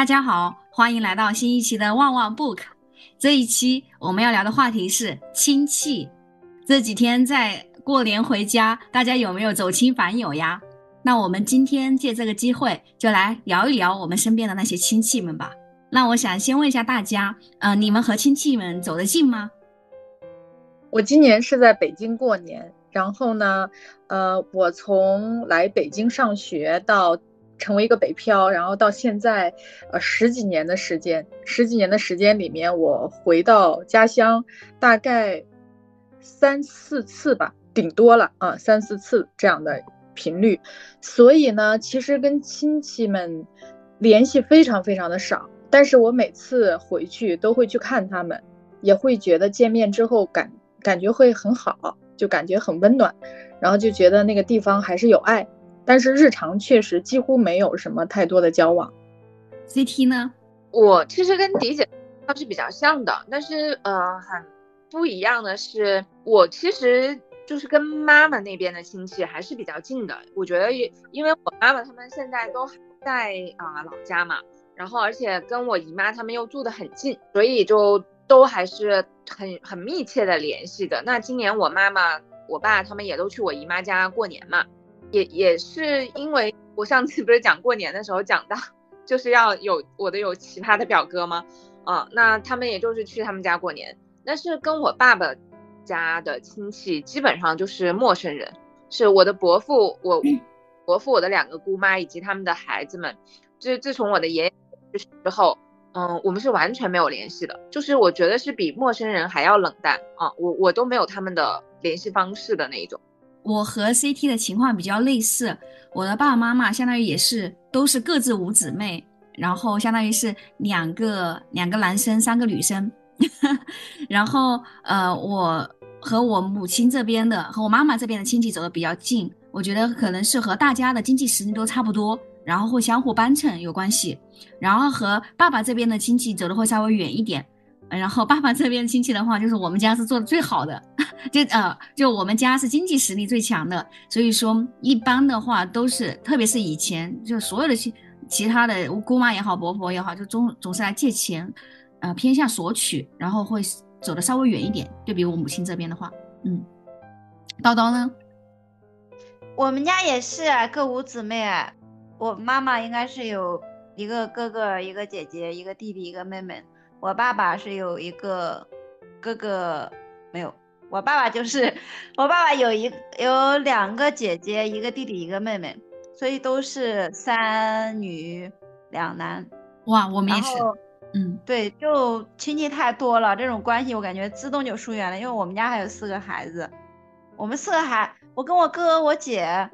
大家好，欢迎来到新一期的旺旺 Book。这一期我们要聊的话题是亲戚。这几天在过年回家，大家有没有走亲访友呀？那我们今天借这个机会，就来聊一聊我们身边的那些亲戚们吧。那我想先问一下大家，呃，你们和亲戚们走得近吗？我今年是在北京过年，然后呢，呃，我从来北京上学到。成为一个北漂，然后到现在，呃，十几年的时间，十几年的时间里面，我回到家乡大概三四次吧，顶多了啊，三四次这样的频率。所以呢，其实跟亲戚们联系非常非常的少，但是我每次回去都会去看他们，也会觉得见面之后感感觉会很好，就感觉很温暖，然后就觉得那个地方还是有爱。但是日常确实几乎没有什么太多的交往。CT 呢？我其实跟迪姐倒是比较像的，但是呃很不一样的是，我其实就是跟妈妈那边的亲戚还是比较近的。我觉得也因为我妈妈他们现在都还在啊老家嘛，然后而且跟我姨妈他们又住得很近，所以就都还是很很密切的联系的。那今年我妈妈、我爸他们也都去我姨妈家过年嘛。也也是因为我上次不是讲过年的时候讲到，就是要有我的有奇葩的表哥吗？啊，那他们也就是去他们家过年，但是跟我爸爸家的亲戚基本上就是陌生人，是我的伯父，我伯父我的两个姑妈以及他们的孩子们，自自从我的爷爷去世之后，嗯，我们是完全没有联系的，就是我觉得是比陌生人还要冷淡啊，我我都没有他们的联系方式的那一种。我和 CT 的情况比较类似，我的爸爸妈妈相当于也是都是各自五姊妹，然后相当于是两个两个男生三个女生，然后呃我和我母亲这边的和我妈妈这边的亲戚走的比较近，我觉得可能是和大家的经济实力都差不多，然后会相互帮衬有关系，然后和爸爸这边的亲戚走的会稍微远一点。然后爸爸这边亲戚的话，就是我们家是做的最好的，就呃，就我们家是经济实力最强的，所以说一般的话都是，特别是以前就所有的其其他的姑妈也好，伯伯也好，就总总是来借钱，呃，偏向索取，然后会走的稍微远一点。对比我母亲这边的话，嗯，叨叨呢？我们家也是各五姊妹，我妈妈应该是有一个哥哥，一个姐姐，一个弟弟，一个妹妹。我爸爸是有一个哥哥，没有。我爸爸就是我爸爸有一有两个姐姐，一个弟弟，一个妹妹，所以都是三女两男。哇，我们也是。嗯，对，就亲戚太多了，这种关系我感觉自动就疏远了。因为我们家还有四个孩子，我们四个孩，我跟我哥我姐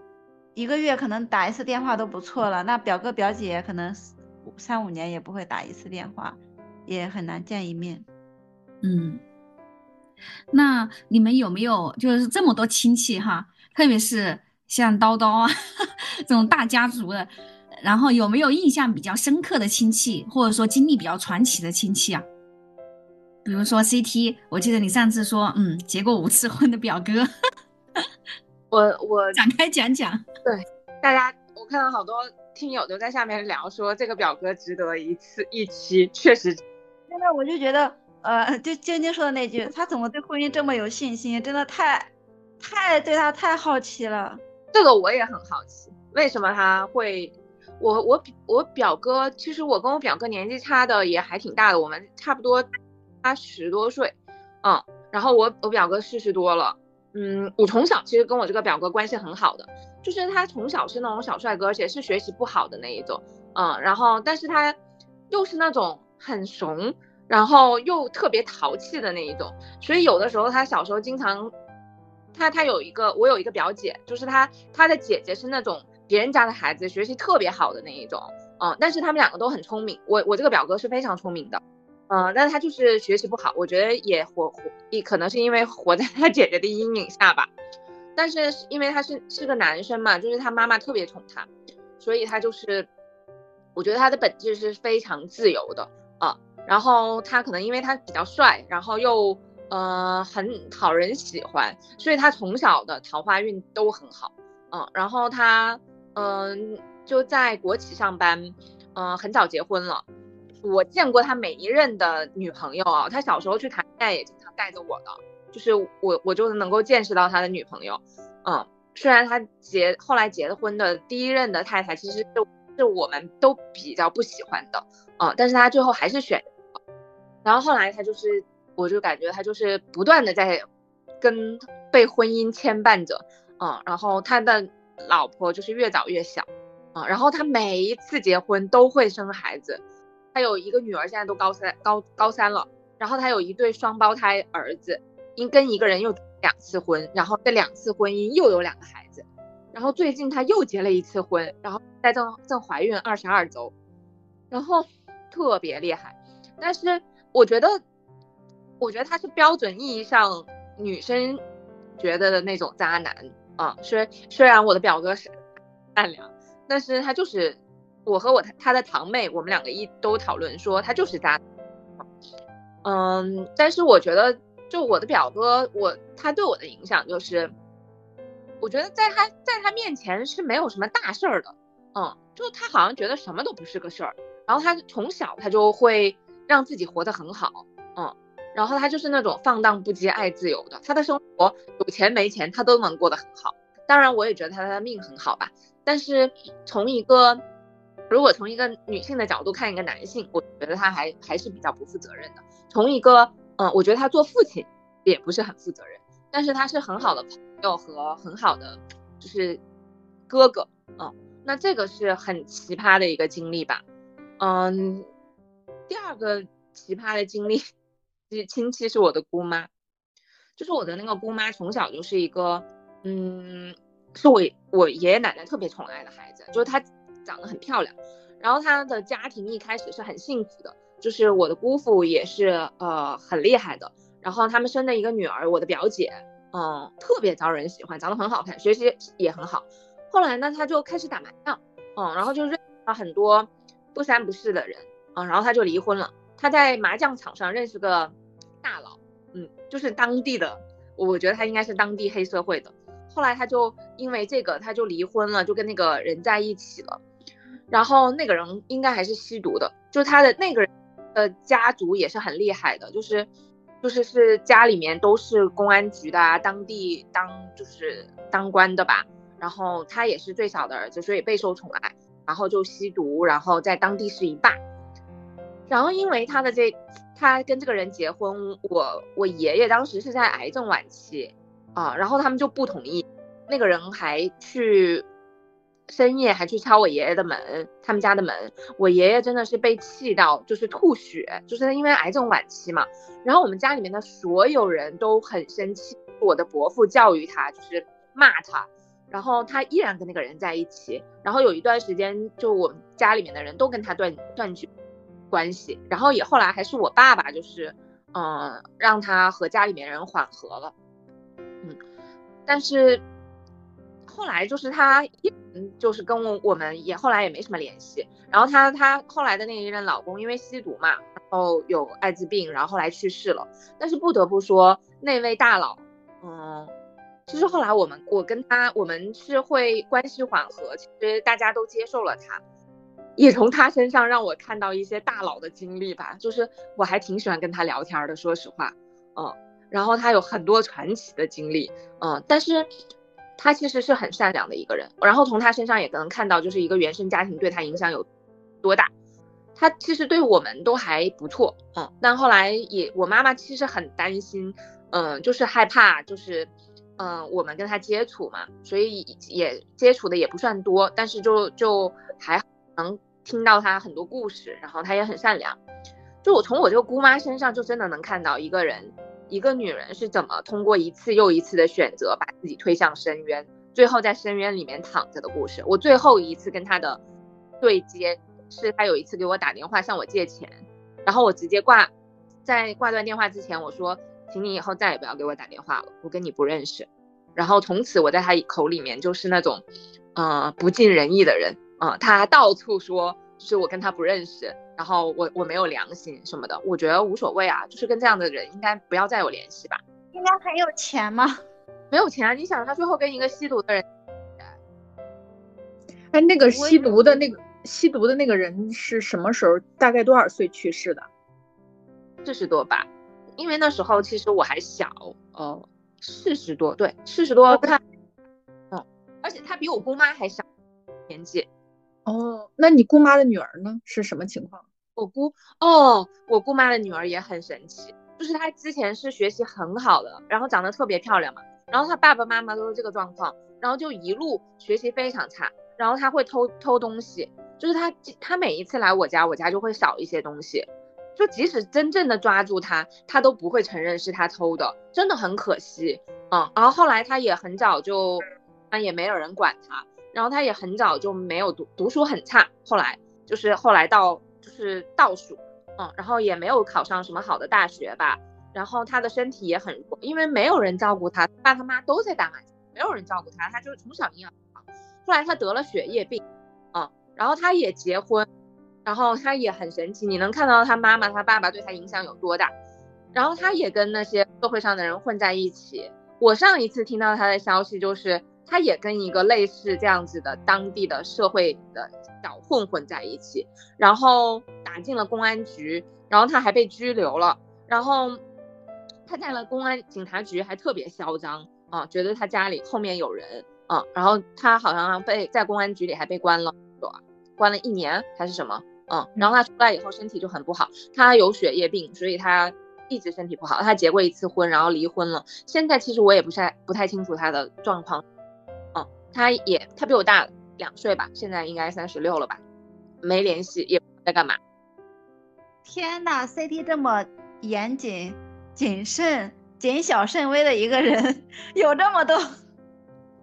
一个月可能打一次电话都不错了，那表哥表姐可能三五年也不会打一次电话。也很难见一面，嗯，那你们有没有就是这么多亲戚哈，特别是像叨叨啊 这种大家族的，然后有没有印象比较深刻的亲戚，或者说经历比较传奇的亲戚啊？比如说 CT，我记得你上次说，嗯，结过五次婚的表哥，我我展开讲讲。对，大家我看到好多听友都在下面聊说这个表哥值得一次一期，确实。现在我就觉得，呃，就晶晶说的那句，他怎么对婚姻这么有信心？真的太，太对他太好奇了。这个我也很好奇，为什么他会？我我我表哥，其实我跟我表哥年纪差的也还挺大的，我们差不多差十多岁，嗯，然后我我表哥四十多了，嗯，我从小其实跟我这个表哥关系很好的，就是他从小是那种小帅哥，而且是学习不好的那一种，嗯，然后但是他又是那种。很怂，然后又特别淘气的那一种，所以有的时候他小时候经常，他他有一个我有一个表姐，就是他他的姐姐是那种别人家的孩子，学习特别好的那一种，嗯，但是他们两个都很聪明，我我这个表哥是非常聪明的，嗯，但他就是学习不好，我觉得也活活也可能是因为活在他姐姐的阴影下吧，但是因为他是是个男生嘛，就是他妈妈特别宠他，所以他就是，我觉得他的本质是非常自由的。啊，然后他可能因为他比较帅，然后又呃很讨人喜欢，所以他从小的桃花运都很好。嗯，然后他嗯就在国企上班，嗯很早结婚了，我见过他每一任的女朋友啊，他小时候去谈恋爱也经常带着我的，就是我我就能够见识到他的女朋友，嗯，虽然他结后来结了婚的第一任的太太其实是是我们都比较不喜欢的，嗯，但是他最后还是选，然后后来他就是我就感觉他就是不断的在跟被婚姻牵绊着，嗯，然后他的老婆就是越早越小，啊，然后他每一次结婚都会生孩子。他有一个女儿，现在都高三高高三了。然后他有一对双胞胎儿子，因跟一个人又两次婚，然后这两次婚姻又有两个孩子。然后最近他又结了一次婚，然后在正正怀孕二十二周，然后特别厉害。但是我觉得，我觉得他是标准意义上女生觉得的那种渣男啊。虽虽然我的表哥是善良，但是他就是。我和我他他的堂妹，我们两个一都讨论说他就是渣，嗯，但是我觉得就我的表哥，我他对我的影响就是，我觉得在他在他面前是没有什么大事儿的，嗯，就他好像觉得什么都不是个事儿，然后他从小他就会让自己活得很好，嗯，然后他就是那种放荡不羁、爱自由的，他的生活有钱没钱他都能过得很好，当然我也觉得他的命很好吧，但是从一个。如果从一个女性的角度看一个男性，我觉得他还还是比较不负责任的。从一个，嗯，我觉得他做父亲也不是很负责任，但是他是很好的朋友和很好的就是哥哥，嗯，那这个是很奇葩的一个经历吧，嗯，第二个奇葩的经历是亲戚是我的姑妈，就是我的那个姑妈从小就是一个，嗯，是我我爷爷奶奶特别宠爱的孩子，就是她。长得很漂亮，然后她的家庭一开始是很幸福的，就是我的姑父也是呃很厉害的，然后他们生的一个女儿，我的表姐，嗯，特别招人喜欢，长得很好看，学习也很好。后来呢，他就开始打麻将，嗯，然后就认识了很多不三不四的人，嗯，然后他就离婚了。他在麻将场上认识个大佬，嗯，就是当地的，我觉得他应该是当地黑社会的。后来他就因为这个，他就离婚了，就跟那个人在一起了。然后那个人应该还是吸毒的，就他的那个人的家族也是很厉害的，就是就是是家里面都是公安局的啊，当地当就是当官的吧。然后他也是最小的儿子，所以备受宠爱。然后就吸毒，然后在当地是一霸。然后因为他的这，他跟这个人结婚，我我爷爷当时是在癌症晚期啊，然后他们就不同意，那个人还去。深夜还去敲我爷爷的门，他们家的门，我爷爷真的是被气到，就是吐血，就是因为癌症晚期嘛。然后我们家里面的所有人都很生气，我的伯父教育他，就是骂他，然后他依然跟那个人在一起。然后有一段时间，就我们家里面的人都跟他断断绝关系。然后也后来还是我爸爸，就是嗯，让他和家里面人缓和了，嗯，但是。后来就是他一就是跟我我们也后来也没什么联系。然后他他后来的那一任老公因为吸毒嘛，然后有艾滋病，然后后来去世了。但是不得不说那位大佬，嗯，其实后来我们我跟他我们是会关系缓和，其实大家都接受了他，也从他身上让我看到一些大佬的经历吧。就是我还挺喜欢跟他聊天的，说实话，嗯，然后他有很多传奇的经历，嗯，但是。他其实是很善良的一个人，然后从他身上也能看到，就是一个原生家庭对他影响有多大。他其实对我们都还不错，嗯，但后来也，我妈妈其实很担心，嗯，就是害怕，就是，嗯，我们跟他接触嘛，所以也接触的也不算多，但是就就还能听到他很多故事，然后他也很善良。就我从我这个姑妈身上，就真的能看到一个人。一个女人是怎么通过一次又一次的选择，把自己推向深渊，最后在深渊里面躺着的故事。我最后一次跟她的对接，是她有一次给我打电话向我借钱，然后我直接挂，在挂断电话之前，我说，请你以后再也不要给我打电话了，我跟你不认识。然后从此我在他口里面就是那种，呃，不尽人意的人，啊，他到处说。就是我跟他不认识，然后我我没有良心什么的，我觉得无所谓啊，就是跟这样的人应该不要再有联系吧。应该很有钱吗？没有钱啊！你想他最后跟一个吸毒的人，哎，那个吸毒的那个吸毒的那个人是什么时候？大概多少岁去世的？四十多吧，因为那时候其实我还小，哦，四十多，对，四十多，他，嗯，而且他比我姑妈还小年纪。哦，那你姑妈的女儿呢？是什么情况？我姑，哦，我姑妈的女儿也很神奇，就是她之前是学习很好的，然后长得特别漂亮嘛，然后她爸爸妈妈都是这个状况，然后就一路学习非常差，然后她会偷偷东西，就是她她每一次来我家，我家就会少一些东西，就即使真正的抓住她，她都不会承认是她偷的，真的很可惜，嗯，然后后来她也很早就，啊也没有人管她。然后他也很早就没有读读书很差，后来就是后来到就是倒数，嗯，然后也没有考上什么好的大学吧。然后他的身体也很弱，因为没有人照顾他，爸他妈都在打麻将，没有人照顾他，他就是从小营养不好。后来他得了血液病，嗯，然后他也结婚，然后他也很神奇，你能看到他妈妈他爸爸对他影响有多大。然后他也跟那些社会上的人混在一起。我上一次听到他的消息就是。他也跟一个类似这样子的当地的社会的小混混在一起，然后打进了公安局，然后他还被拘留了，然后他在了公安警察局还特别嚣张啊，觉得他家里后面有人啊，然后他好像被在公安局里还被关了，关了一年还是什么，嗯，然后他出来以后身体就很不好，他有血液病，所以他一直身体不好，他结过一次婚，然后离婚了，现在其实我也不太不太清楚他的状况。他也他比我大两岁吧，现在应该三十六了吧，没联系，也不在干嘛。天呐，CT 这么严谨、谨慎、谨小慎微的一个人，有这么多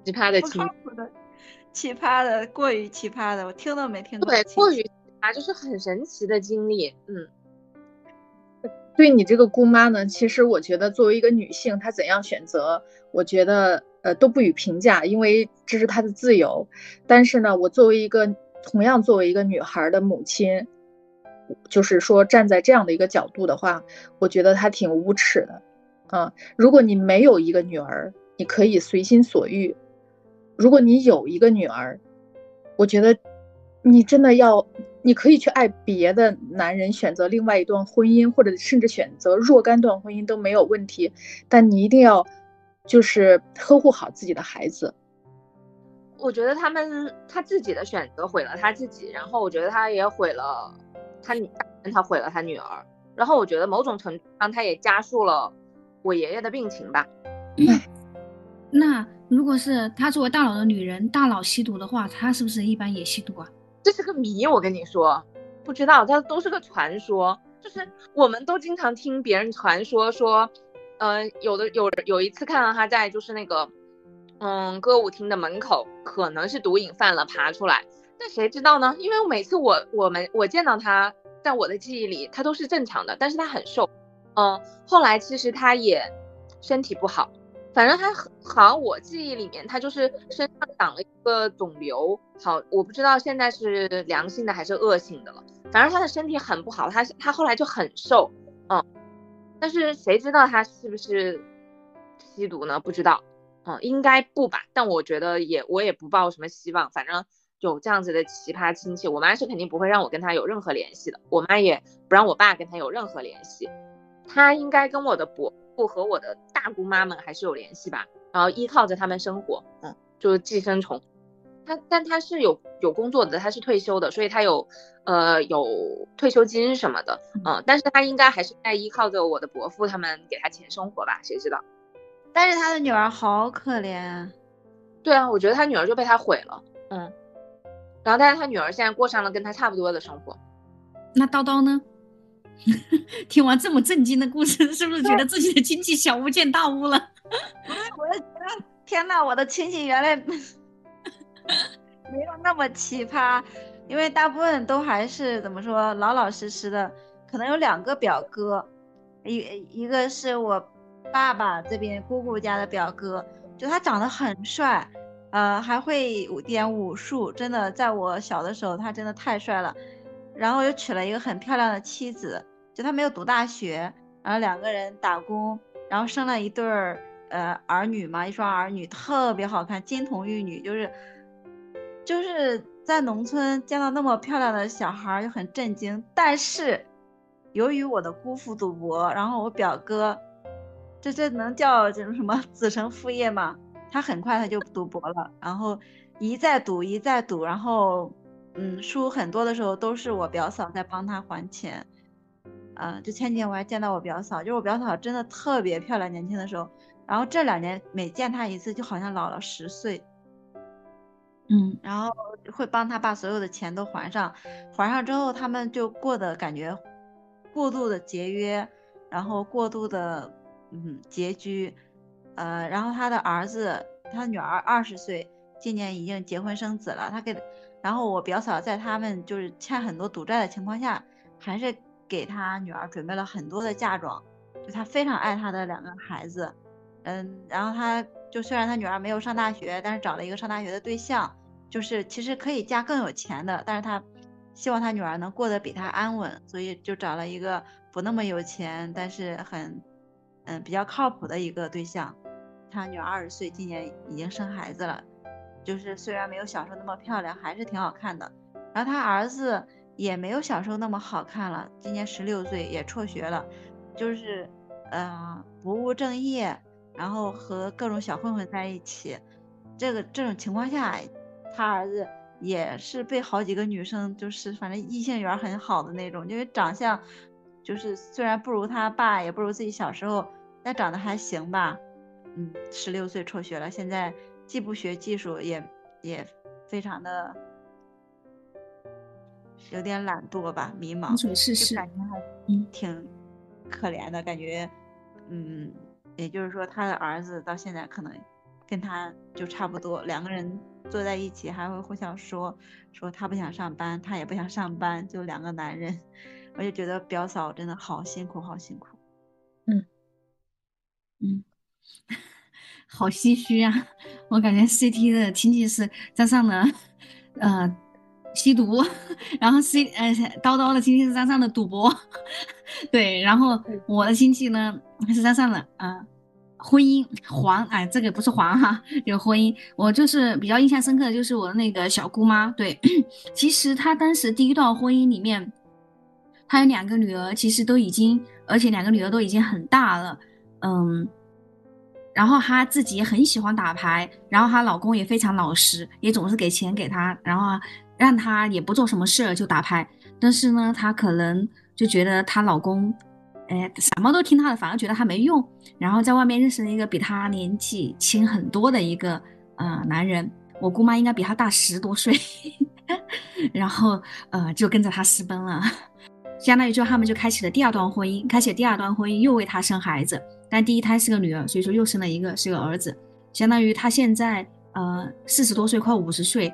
奇葩的奇的奇葩的过于奇葩的，我听都没听过。对，过于奇葩就是很神奇的经历。嗯，对你这个姑妈呢，其实我觉得作为一个女性，她怎样选择，我觉得。呃，都不予评价，因为这是她的自由。但是呢，我作为一个同样作为一个女孩的母亲，就是说站在这样的一个角度的话，我觉得她挺无耻的。嗯，如果你没有一个女儿，你可以随心所欲；如果你有一个女儿，我觉得你真的要，你可以去爱别的男人，选择另外一段婚姻，或者甚至选择若干段婚姻都没有问题。但你一定要。就是呵护好自己的孩子。我觉得他们他自己的选择毁了他自己，然后我觉得他也毁了他女，他毁了他女儿，然后我觉得某种程度上他也加速了我爷爷的病情吧。那如果是他作为大佬的女人，大佬吸毒的话，他是不是一般也吸毒啊？这是个谜，我跟你说，不知道，这都是个传说，就是我们都经常听别人传说说。嗯，有的有有一次看到他在就是那个，嗯，歌舞厅的门口，可能是毒瘾犯了爬出来，但谁知道呢？因为每次我我们我见到他，在我的记忆里他都是正常的，但是他很瘦，嗯，后来其实他也身体不好，反正他好像我记忆里面他就是身上长了一个肿瘤，好，我不知道现在是良性的还是恶性的了，反正他的身体很不好，他他后来就很瘦，嗯。但是谁知道他是不是吸毒呢？不知道，嗯，应该不吧。但我觉得也，我也不抱什么希望。反正有这样子的奇葩亲戚，我妈是肯定不会让我跟他有任何联系的。我妈也不让我爸跟他有任何联系。他应该跟我的伯父和我的大姑妈们还是有联系吧？然后依靠着他们生活，嗯，就是寄生虫。他但他是有有工作的，他是退休的，所以他有呃有退休金什么的，嗯，但是他应该还是在依靠着我的伯父他们给他钱生活吧，谁知道？但是他的女儿好可怜，对啊，我觉得他女儿就被他毁了，嗯，然后但是他女儿现在过上了跟他差不多的生活，那叨叨呢？听完这么震惊的故事，是不是觉得自己的亲戚小巫见大巫了？我也觉得天呐，我的亲戚原来。没有那么奇葩，因为大部分都还是怎么说老老实实的。可能有两个表哥，一一个是我爸爸这边姑姑家的表哥，就他长得很帅，呃，还会点武术，真的，在我小的时候他真的太帅了。然后又娶了一个很漂亮的妻子，就他没有读大学，然后两个人打工，然后生了一对儿呃儿女嘛，一双儿女特别好看，金童玉女，就是。就是在农村见到那么漂亮的小孩就很震惊。但是由于我的姑父赌博，然后我表哥，这这能叫这种什么子承父业吗？他很快他就赌博了，然后一再赌一再赌，然后嗯输很多的时候都是我表嫂在帮他还钱。嗯，就前几天我还见到我表嫂，就是我表嫂真的特别漂亮，年轻的时候。然后这两年每见她一次，就好像老了十岁。嗯，然后会帮他把所有的钱都还上，还上之后他们就过得感觉过度的节约，然后过度的嗯拮据。呃，然后他的儿子，他女儿二十岁，今年已经结婚生子了。他给，然后我表嫂在他们就是欠很多赌债的情况下，还是。给他女儿准备了很多的嫁妆，就他非常爱他的两个孩子，嗯，然后他就虽然他女儿没有上大学，但是找了一个上大学的对象，就是其实可以嫁更有钱的，但是他希望他女儿能过得比他安稳，所以就找了一个不那么有钱，但是很嗯比较靠谱的一个对象。他女儿二十岁，今年已经生孩子了，就是虽然没有小时候那么漂亮，还是挺好看的。然后他儿子。也没有小时候那么好看了，今年十六岁也辍学了，就是，呃，不务正业，然后和各种小混混在一起，这个这种情况下，他儿子也是被好几个女生，就是反正异性缘很好的那种，因为长相，就是虽然不如他爸，也不如自己小时候，但长得还行吧，嗯，十六岁辍学了，现在既不学技术，也也非常的。有点懒惰吧，迷茫，就感觉还挺可怜的感觉。嗯，也就是说，他的儿子到现在可能跟他就差不多，两个人坐在一起还会互相说说他不想上班，他也不想上班，就两个男人。我就觉得表嫂真的好辛苦，好辛苦。嗯嗯，好唏嘘啊！我感觉 CT 的亲戚是沾上了，呃。吸毒，然后 C 呃叨叨的亲戚是沾上了赌博，对，然后我的亲戚呢是沾上了啊婚姻黄，哎，这个不是黄哈，有婚姻。我就是比较印象深刻的就是我的那个小姑妈，对，其实她当时第一段婚姻里面，她有两个女儿，其实都已经，而且两个女儿都已经很大了，嗯，然后她自己也很喜欢打牌，然后她老公也非常老实，也总是给钱给她，然后。让她也不做什么事儿就打牌，但是呢，她可能就觉得她老公，哎，什么都听他的，反而觉得他没用。然后在外面认识了一个比他年纪轻很多的一个呃男人，我姑妈应该比他大十多岁，然后呃就跟着他私奔了，相当于就他们就开启了第二段婚姻，开启了第二段婚姻又为他生孩子，但第一胎是个女儿，所以说又生了一个是个儿子，相当于他现在呃四十多岁，快五十岁。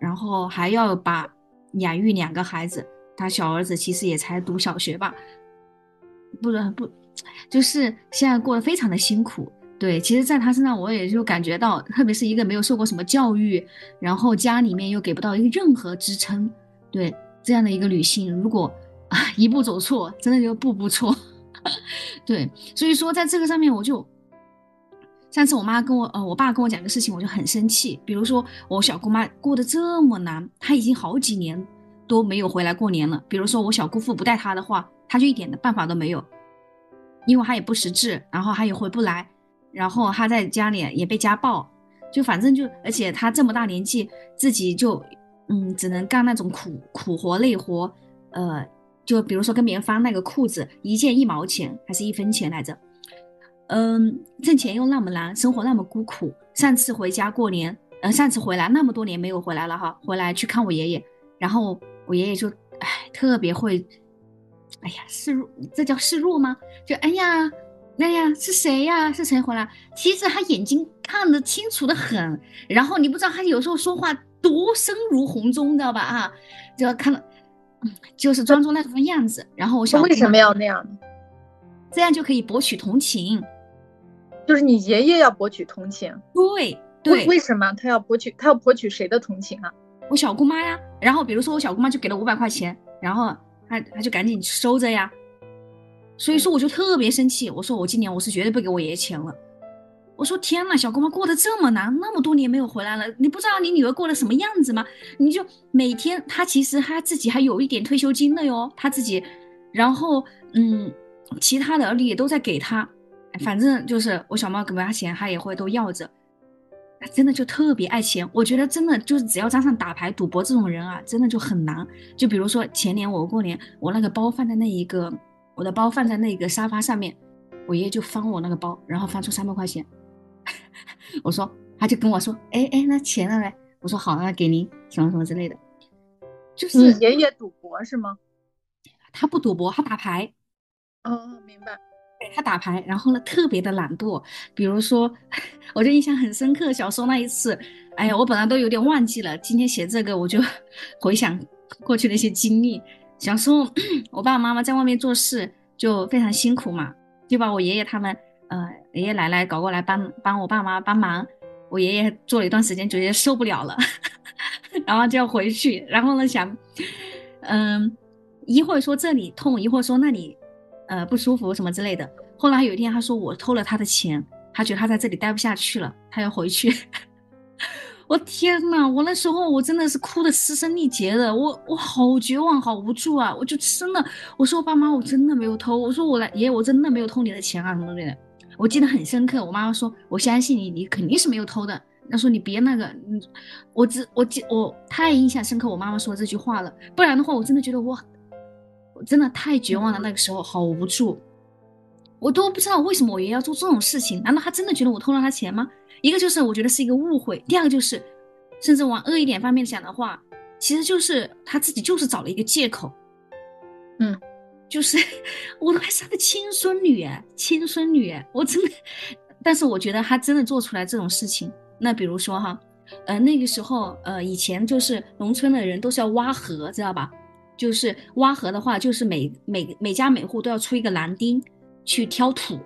然后还要把养育两个孩子，他小儿子其实也才读小学吧，不是不，就是现在过得非常的辛苦。对，其实，在他身上我也就感觉到，特别是一个没有受过什么教育，然后家里面又给不到一个任何支撑，对这样的一个女性，如果啊一步走错，真的就步步错。对，所以说在这个上面我就。上次我妈跟我，呃，我爸跟我讲个事情，我就很生气。比如说我小姑妈过得这么难，她已经好几年都没有回来过年了。比如说我小姑父不带她的话，他就一点的办法都没有，因为他也不识字，然后他也回不来，然后他在家里也被家暴，就反正就，而且他这么大年纪，自己就，嗯，只能干那种苦苦活累活，呃，就比如说跟别人翻那个裤子，一件一毛钱还是一分钱来着。嗯，挣钱又那么难，生活那么孤苦。上次回家过年，呃，上次回来那么多年没有回来了哈，回来去看我爷爷，然后我爷爷就，哎，特别会，哎呀，示弱，这叫示弱吗？就哎呀，哎呀，是谁呀？是谁回来？其实他眼睛看得清楚的很，然后你不知道他有时候说话多声如洪钟，知道吧？啊，就要看到，就是装作那种样子。然后我想，为什么要那样呢？这样就可以博取同情。就是你爷爷要博取同情，对对，为什么他要博取？他要博取谁的同情啊？我小姑妈呀。然后比如说我小姑妈就给了五百块钱，然后他他就赶紧收着呀。所以说我就特别生气，我说我今年我是绝对不给我爷爷钱了。我说天呐，小姑妈过得这么难，那么多年没有回来了，你不知道你女儿过得什么样子吗？你就每天，她其实她自己还有一点退休金的哟，她自己，然后嗯，其他的儿女也都在给她，反正就是我小猫给她钱，她也会都要着。真的就特别爱钱，我觉得真的就是只要沾上打牌、赌博这种人啊，真的就很难。就比如说前年我过年，我那个包放在那一个，我的包放在那个沙发上面，我爷爷就翻我那个包，然后翻出三百块钱。我说，他就跟我说，哎哎，那钱呢？嘞？我说好，那给您什么什么之类的。就是爷爷赌博是吗？他不赌博，他打牌。哦，明白。他打牌，然后呢，特别的懒惰。比如说，我就印象很深刻，小时候那一次，哎呀，我本来都有点忘记了。今天写这个，我就 回想过去的一些经历。小时候，我爸爸妈妈在外面做事就非常辛苦嘛，就把我爷爷他们，呃，爷爷奶奶搞过来帮帮我爸妈帮忙。我爷爷做了一段时间，觉得受不了了，然后就要回去。然后呢，想，嗯，一会儿说这里痛，一会儿说那里。呃，不舒服什么之类的。后来有一天，他说我偷了他的钱，他觉得他在这里待不下去了，他要回去。我天呐，我那时候我真的是哭的嘶声力竭的，我我好绝望，好无助啊！我就真的，我说我爸妈，我真的没有偷，我说我来爷爷，我真的没有偷你的钱啊什么之类的。我记得很深刻，我妈妈说，我相信你，你肯定是没有偷的。她说你别那个，嗯，我只我记我太印象深刻，我妈妈说这句话了，不然的话，我真的觉得我。真的太绝望了，那个时候好无助，我都不知道为什么我爷爷要做这种事情。难道他真的觉得我偷了他钱吗？一个就是我觉得是一个误会，第二个就是，甚至往恶一点方面想的话，其实就是他自己就是找了一个借口。嗯，就是 我都还是他的亲孙女，亲孙女，我真的。但是我觉得他真的做出来这种事情，那比如说哈，呃，那个时候，呃，以前就是农村的人都是要挖河，知道吧？就是挖河的话，就是每每每家每户都要出一个男丁去挑土，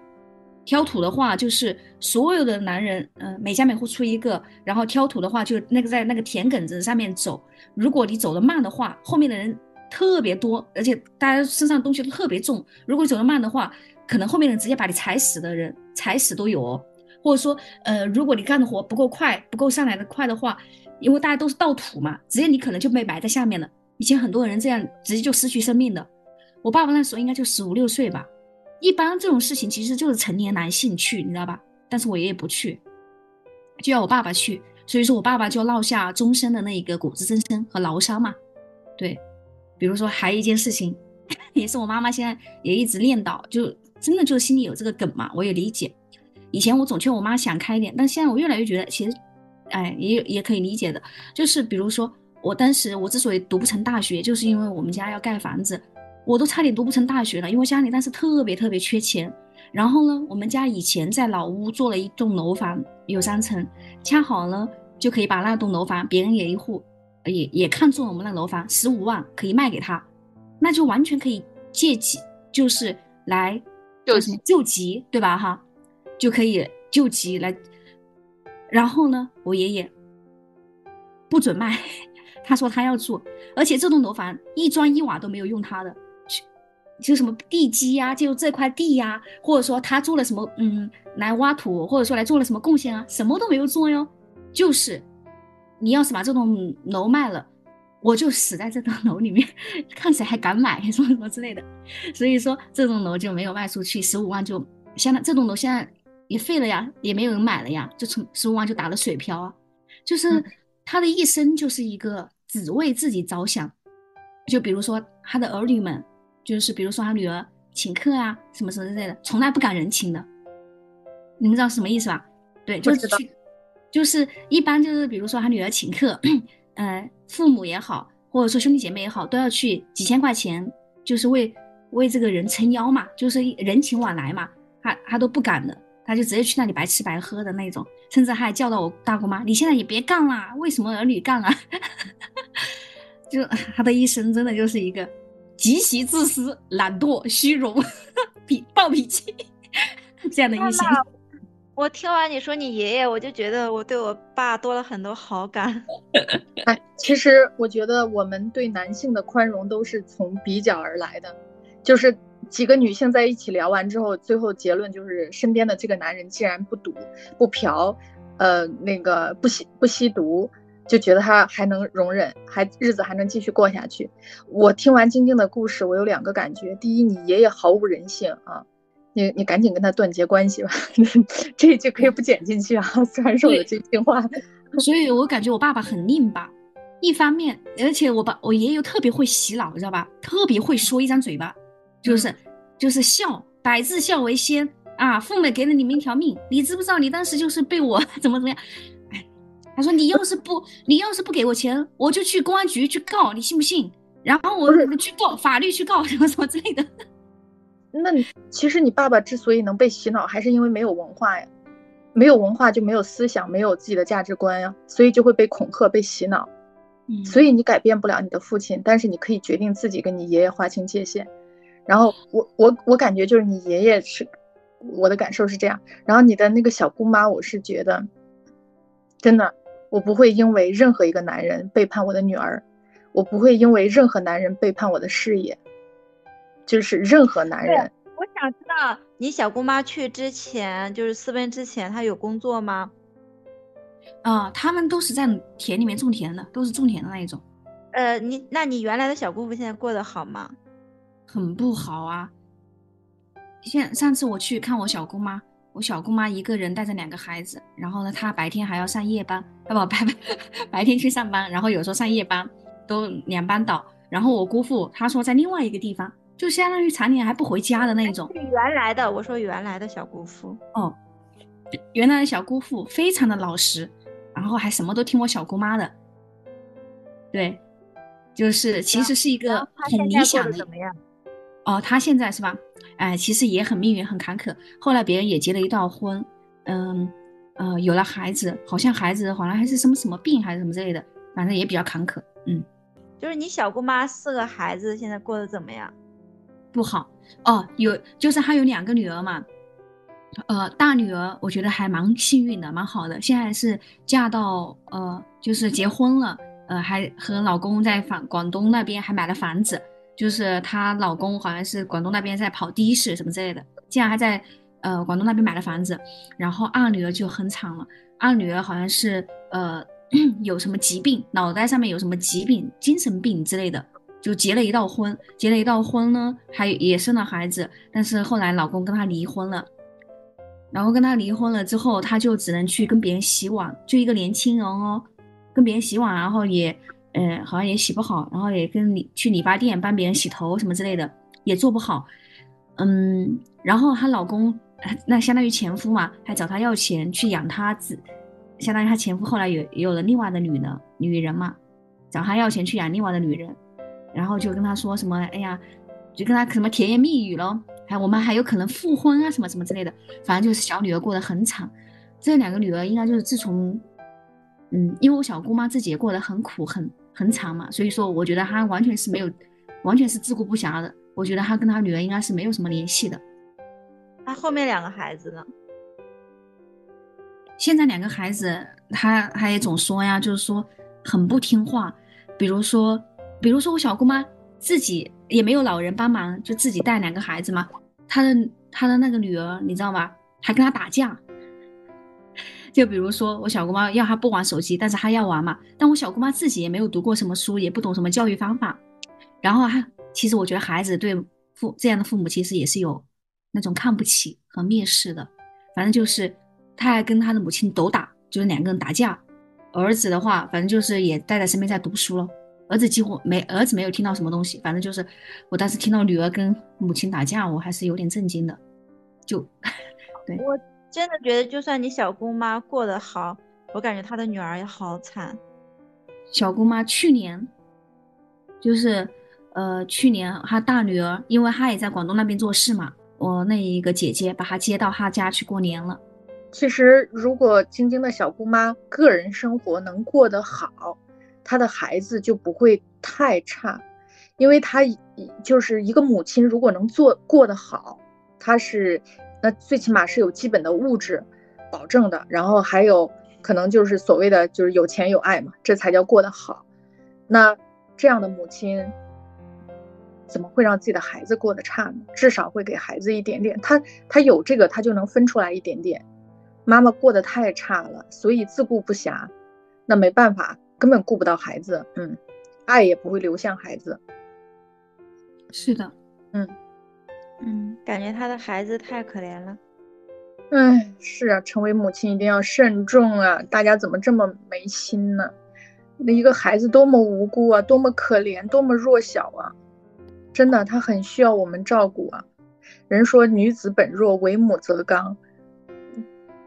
挑土的话就是所有的男人，嗯，每家每户出一个，然后挑土的话就那个在那个田埂子上面走，如果你走得慢的话，后面的人特别多，而且大家身上东西都特别重，如果你走得慢的话，可能后面人直接把你踩死的人踩死都有，哦。或者说，呃，如果你干的活不够快，不够上来的快的话，因为大家都是倒土嘛，直接你可能就被埋在下面了。以前很多人这样直接就失去生命的，我爸爸那时候应该就十五六岁吧。一般这种事情其实就是成年男性去，你知道吧？但是我爷爷不去，就要我爸爸去，所以说我爸爸就落下终身的那个骨质增生和劳伤嘛。对，比如说还有一件事情，也是我妈妈现在也一直念叨，就真的就心里有这个梗嘛，我也理解。以前我总劝我妈想开一点，但现在我越来越觉得，其实，哎，也也可以理解的，就是比如说。我当时我之所以读不成大学，就是因为我们家要盖房子，我都差点读不成大学了。因为家里当时特别特别缺钱。然后呢，我们家以前在老屋做了一栋楼房，有三层，恰好呢就可以把那栋楼房，别人也一户，也也看中我们那楼房，十五万可以卖给他，那就完全可以借急，就是来救什么救急，对吧？哈，就可以救急来。然后呢，我爷爷不准卖。他说他要住，而且这栋楼房一砖一瓦都没有用他的，就什么地基呀，就这块地呀，或者说他做了什么，嗯，来挖土，或者说来做了什么贡献啊，什么都没有做哟。就是你要是把这栋楼卖了，我就死在这栋楼里面，看谁还敢买，什么什么之类的。所以说这栋楼就没有卖出去，十五万就相当这栋楼现在也废了呀，也没有人买了呀，就从十五万就打了水漂啊。就是他的一生就是一个。只为自己着想，就比如说他的儿女们，就是比如说他女儿请客啊，什么什么之类的，从来不赶人情的。你们知道什么意思吧？对，就是去，就是一般就是比如说他女儿请客，呃，父母也好，或者说兄弟姐妹也好，都要去几千块钱，就是为为这个人撑腰嘛，就是人情往来嘛，他他都不敢的，他就直接去那里白吃白喝的那种，甚至还叫到我大姑妈，你现在也别干了，为什么儿女干啊？就他的一生真的就是一个极其自私、懒惰、虚荣、脾暴脾气这样的一生。我听完你说你爷爷，我就觉得我对我爸多了很多好感。哎，其实我觉得我们对男性的宽容都是从比较而来的，就是几个女性在一起聊完之后，最后结论就是身边的这个男人既然不赌不嫖，呃，那个不吸不吸毒，就觉得他还能容忍，还日子还能继续过下去。我听完晶晶的故事，我有两个感觉：第一，你爷爷毫无人性啊，你你赶紧跟他断绝关系吧，这一句可以不剪进去啊，虽然说我的真心话。所以我感觉我爸爸很拧巴，一方面，而且我爸我爷爷又特别会洗脑，知道吧？特别会说一张嘴巴，就是就是孝，百字孝为先啊！父母给了你们一条命，你知不知道？你当时就是被我怎么怎么样？哎，他说你要是不你要是不给我钱，我就去公安局去告，你信不信？然后我去告法律去告什么什么之类的。那你其实你爸爸之所以能被洗脑，还是因为没有文化呀。没有文化就没有思想，没有自己的价值观呀，所以就会被恐吓、被洗脑。嗯，所以你改变不了你的父亲，但是你可以决定自己跟你爷爷划清界限。然后我我我感觉就是你爷爷是，我的感受是这样。然后你的那个小姑妈，我是觉得，真的，我不会因为任何一个男人背叛我的女儿，我不会因为任何男人背叛我的事业，就是任何男人。我想知道。你小姑妈去之前，就是私奔之前，她有工作吗？啊，他们都是在田里面种田的，都是种田的那一种。呃，你那你原来的小姑父现在过得好吗？很不好啊。现上次我去看我小姑妈，我小姑妈一个人带着两个孩子，然后呢，她白天还要上夜班，不白白 白天去上班，然后有时候上夜班，都两班倒。然后我姑父他说在另外一个地方。就相当于常年还不回家的那种。原来的，我说原来的小姑父哦，原来的小姑父非常的老实，然后还什么都听我小姑妈的。对，就是其实是一个很理想的。怎么样？哦，他现在是吧？哎，其实也很命运很坎坷。后来别人也结了一道婚，嗯呃，有了孩子，好像孩子好像还是什么什么病还是什么之类的，反正也比较坎坷。嗯，就是你小姑妈四个孩子现在过得怎么样？不好哦，有就是她有两个女儿嘛，呃，大女儿我觉得还蛮幸运的，蛮好的，现在是嫁到呃，就是结婚了，呃，还和老公在广广东那边还买了房子，就是她老公好像是广东那边在跑的士什么之类的，竟然还在呃广东那边买了房子，然后二女儿就很惨了，二女儿好像是呃 有什么疾病，脑袋上面有什么疾病，精神病之类的。就结了一道婚，结了一道婚呢，还也生了孩子，但是后来老公跟她离婚了，然后跟她离婚了之后，她就只能去跟别人洗碗，就一个年轻人哦，跟别人洗碗，然后也，呃，好像也洗不好，然后也跟理去理发店帮别人洗头什么之类的，也做不好，嗯，然后她老公，那相当于前夫嘛，还找她要钱去养她子，相当于她前夫后来有也有了另外的女的女人嘛，找她要钱去养另外的女人。然后就跟他说什么，哎呀，就跟他什么甜言蜜语咯，还我们还有可能复婚啊，什么什么之类的。反正就是小女儿过得很惨，这两个女儿应该就是自从，嗯，因为我小姑妈自己也过得很苦很很惨嘛，所以说我觉得他完全是没有，完全是自顾不暇的。我觉得他跟他女儿应该是没有什么联系的。他后面两个孩子呢？现在两个孩子，他他也总说呀，就是说很不听话，比如说。比如说我小姑妈自己也没有老人帮忙，就自己带两个孩子嘛。她的她的那个女儿，你知道吗？还跟她打架。就比如说我小姑妈要她不玩手机，但是她要玩嘛。但我小姑妈自己也没有读过什么书，也不懂什么教育方法。然后她其实我觉得孩子对父这样的父母其实也是有那种看不起和蔑视的。反正就是他还跟他的母亲斗打，就是两个人打架。儿子的话，反正就是也带在身边在读书了。儿子几乎没，儿子没有听到什么东西，反正就是我当时听到女儿跟母亲打架，我还是有点震惊的。就，对真的觉得，就算你小姑妈过得好，我感觉她的女儿也好惨。小姑妈去年，就是呃，去年她大女儿，因为她也在广东那边做事嘛，我那一个姐姐把她接到她家去过年了。其实，如果晶晶的小姑妈个人生活能过得好。她的孩子就不会太差，因为她就是一个母亲，如果能做过得好，她是那最起码是有基本的物质保证的，然后还有可能就是所谓的就是有钱有爱嘛，这才叫过得好。那这样的母亲，怎么会让自己的孩子过得差呢？至少会给孩子一点点，他他有这个，他就能分出来一点点。妈妈过得太差了，所以自顾不暇，那没办法，根本顾不到孩子，嗯，爱也不会流向孩子。是的，嗯嗯，感觉他的孩子太可怜了。嗯，是啊，成为母亲一定要慎重啊！大家怎么这么没心呢？那一个孩子多么无辜啊，多么可怜，多么弱小啊！真的，他很需要我们照顾啊。人说女子本弱，为母则刚。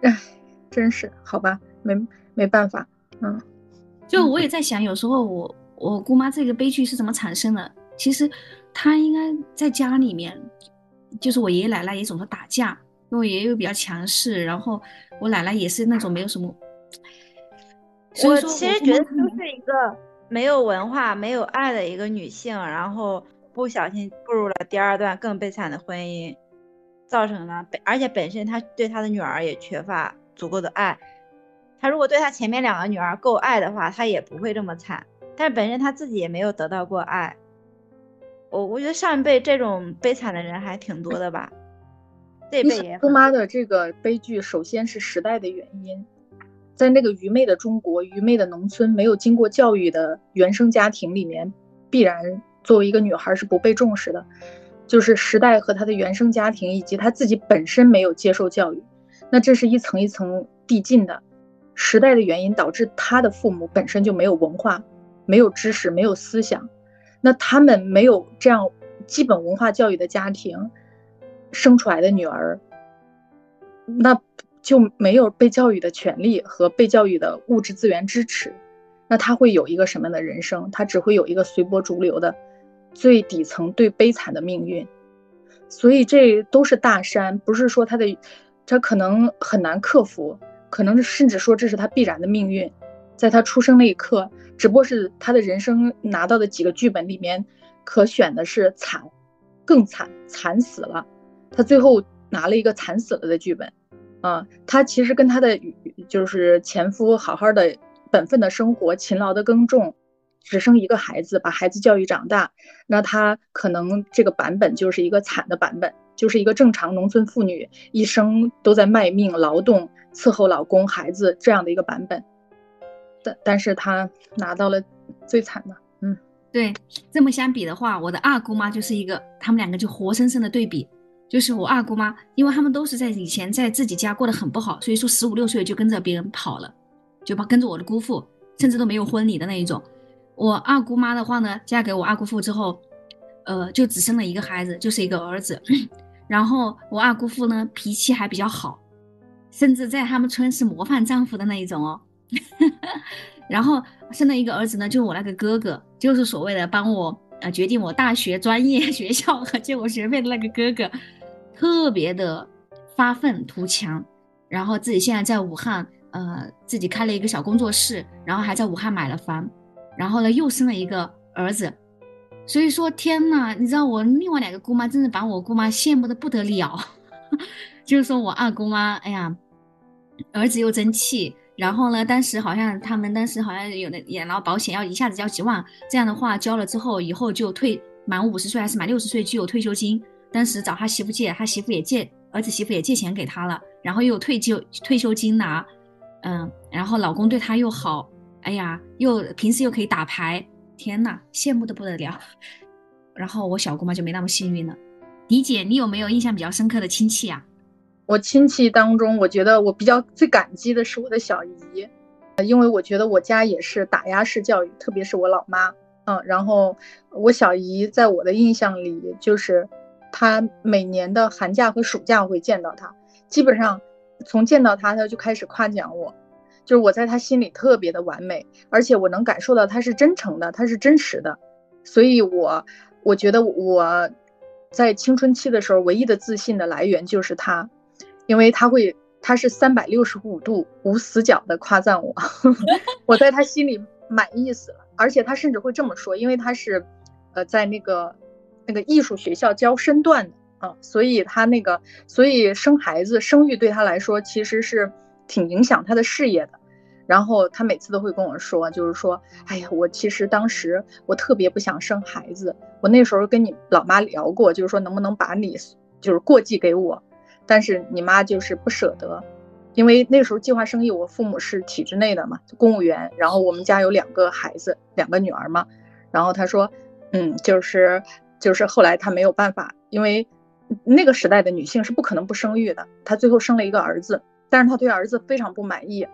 哎，真是好吧，没没办法。嗯，就我也在想，有时候我我姑妈这个悲剧是怎么产生的？其实她应该在家里面，就是我爷爷奶奶也总是打架，因为我爷爷又比较强势，然后我奶奶也是那种没有什么。我其实觉得就是一个没有文化、没有爱的一个女性，然后。不小心步入了第二段更悲惨的婚姻，造成了本而且本身她对她的女儿也缺乏足够的爱。他如果对他前面两个女儿够爱的话，他也不会这么惨。但是本身他自己也没有得到过爱。我我觉得上一辈这种悲惨的人还挺多的吧。这辈也。姑妈的这个悲剧，首先是时代的原因，在那个愚昧的中国、愚昧的农村、没有经过教育的原生家庭里面，必然。作为一个女孩是不被重视的，就是时代和她的原生家庭以及她自己本身没有接受教育，那这是一层一层递进的。时代的原因导致她的父母本身就没有文化、没有知识、没有思想，那他们没有这样基本文化教育的家庭生出来的女儿，那就没有被教育的权利和被教育的物质资源支持，那她会有一个什么样的人生？她只会有一个随波逐流的。最底层最悲惨的命运，所以这都是大山，不是说他的，他可能很难克服，可能甚至说这是他必然的命运，在他出生那一刻，只不过是他的人生拿到的几个剧本里面，可选的是惨，更惨，惨死了，他最后拿了一个惨死了的剧本，啊，他其实跟他的就是前夫好好的本分的生活，勤劳的耕种。只生一个孩子，把孩子教育长大，那他可能这个版本就是一个惨的版本，就是一个正常农村妇女一生都在卖命劳动伺候老公孩子这样的一个版本。但但是她拿到了最惨的，嗯，对，这么相比的话，我的二姑妈就是一个，他们两个就活生生的对比。就是我二姑妈，因为他们都是在以前在自己家过得很不好，所以说十五六岁就跟着别人跑了，就把跟着我的姑父，甚至都没有婚礼的那一种。我二姑妈的话呢，嫁给我二姑父之后，呃，就只生了一个孩子，就是一个儿子。然后我二姑父呢，脾气还比较好，甚至在他们村是模范丈夫的那一种哦。然后生了一个儿子呢，就是我那个哥哥，就是所谓的帮我呃决定我大学专业、学校和借我学费的那个哥哥，特别的发愤图强。然后自己现在在武汉，呃，自己开了一个小工作室，然后还在武汉买了房。然后呢，又生了一个儿子，所以说天呐，你知道我另外两个姑妈真的把我姑妈羡慕的不得了，就是说我二姑妈，哎呀，儿子又争气，然后呢，当时好像他们当时好像有的养老保险要一下子交几万，这样的话交了之后，以后就退满五十岁还是满六十岁就有退休金，当时找他媳妇借，他媳妇也借，儿子媳妇也借钱给他了，然后又有退休退休金拿，嗯，然后老公对他又好。哎呀，又平时又可以打牌，天呐，羡慕的不得了。然后我小姑妈就没那么幸运了。李姐，你有没有印象比较深刻的亲戚啊？我亲戚当中，我觉得我比较最感激的是我的小姨，因为我觉得我家也是打压式教育，特别是我老妈，嗯，然后我小姨在我的印象里，就是她每年的寒假和暑假会见到她，基本上从见到她，她就开始夸奖我。就是我在她心里特别的完美，而且我能感受到她是真诚的，她是真实的，所以我我觉得我在青春期的时候唯一的自信的来源就是他，因为他会他是三百六十五度无死角的夸赞我，我在他心里满意死了，而且他甚至会这么说，因为他是呃在那个那个艺术学校教身段的啊，所以他那个所以生孩子生育对他来说其实是。挺影响他的事业的，然后他每次都会跟我说，就是说，哎呀，我其实当时我特别不想生孩子，我那时候跟你老妈聊过，就是说能不能把你就是过继给我，但是你妈就是不舍得，因为那时候计划生育，我父母是体制内的嘛，公务员，然后我们家有两个孩子，两个女儿嘛，然后她说，嗯，就是就是后来他没有办法，因为那个时代的女性是不可能不生育的，她最后生了一个儿子，但是她对儿子非常不满意。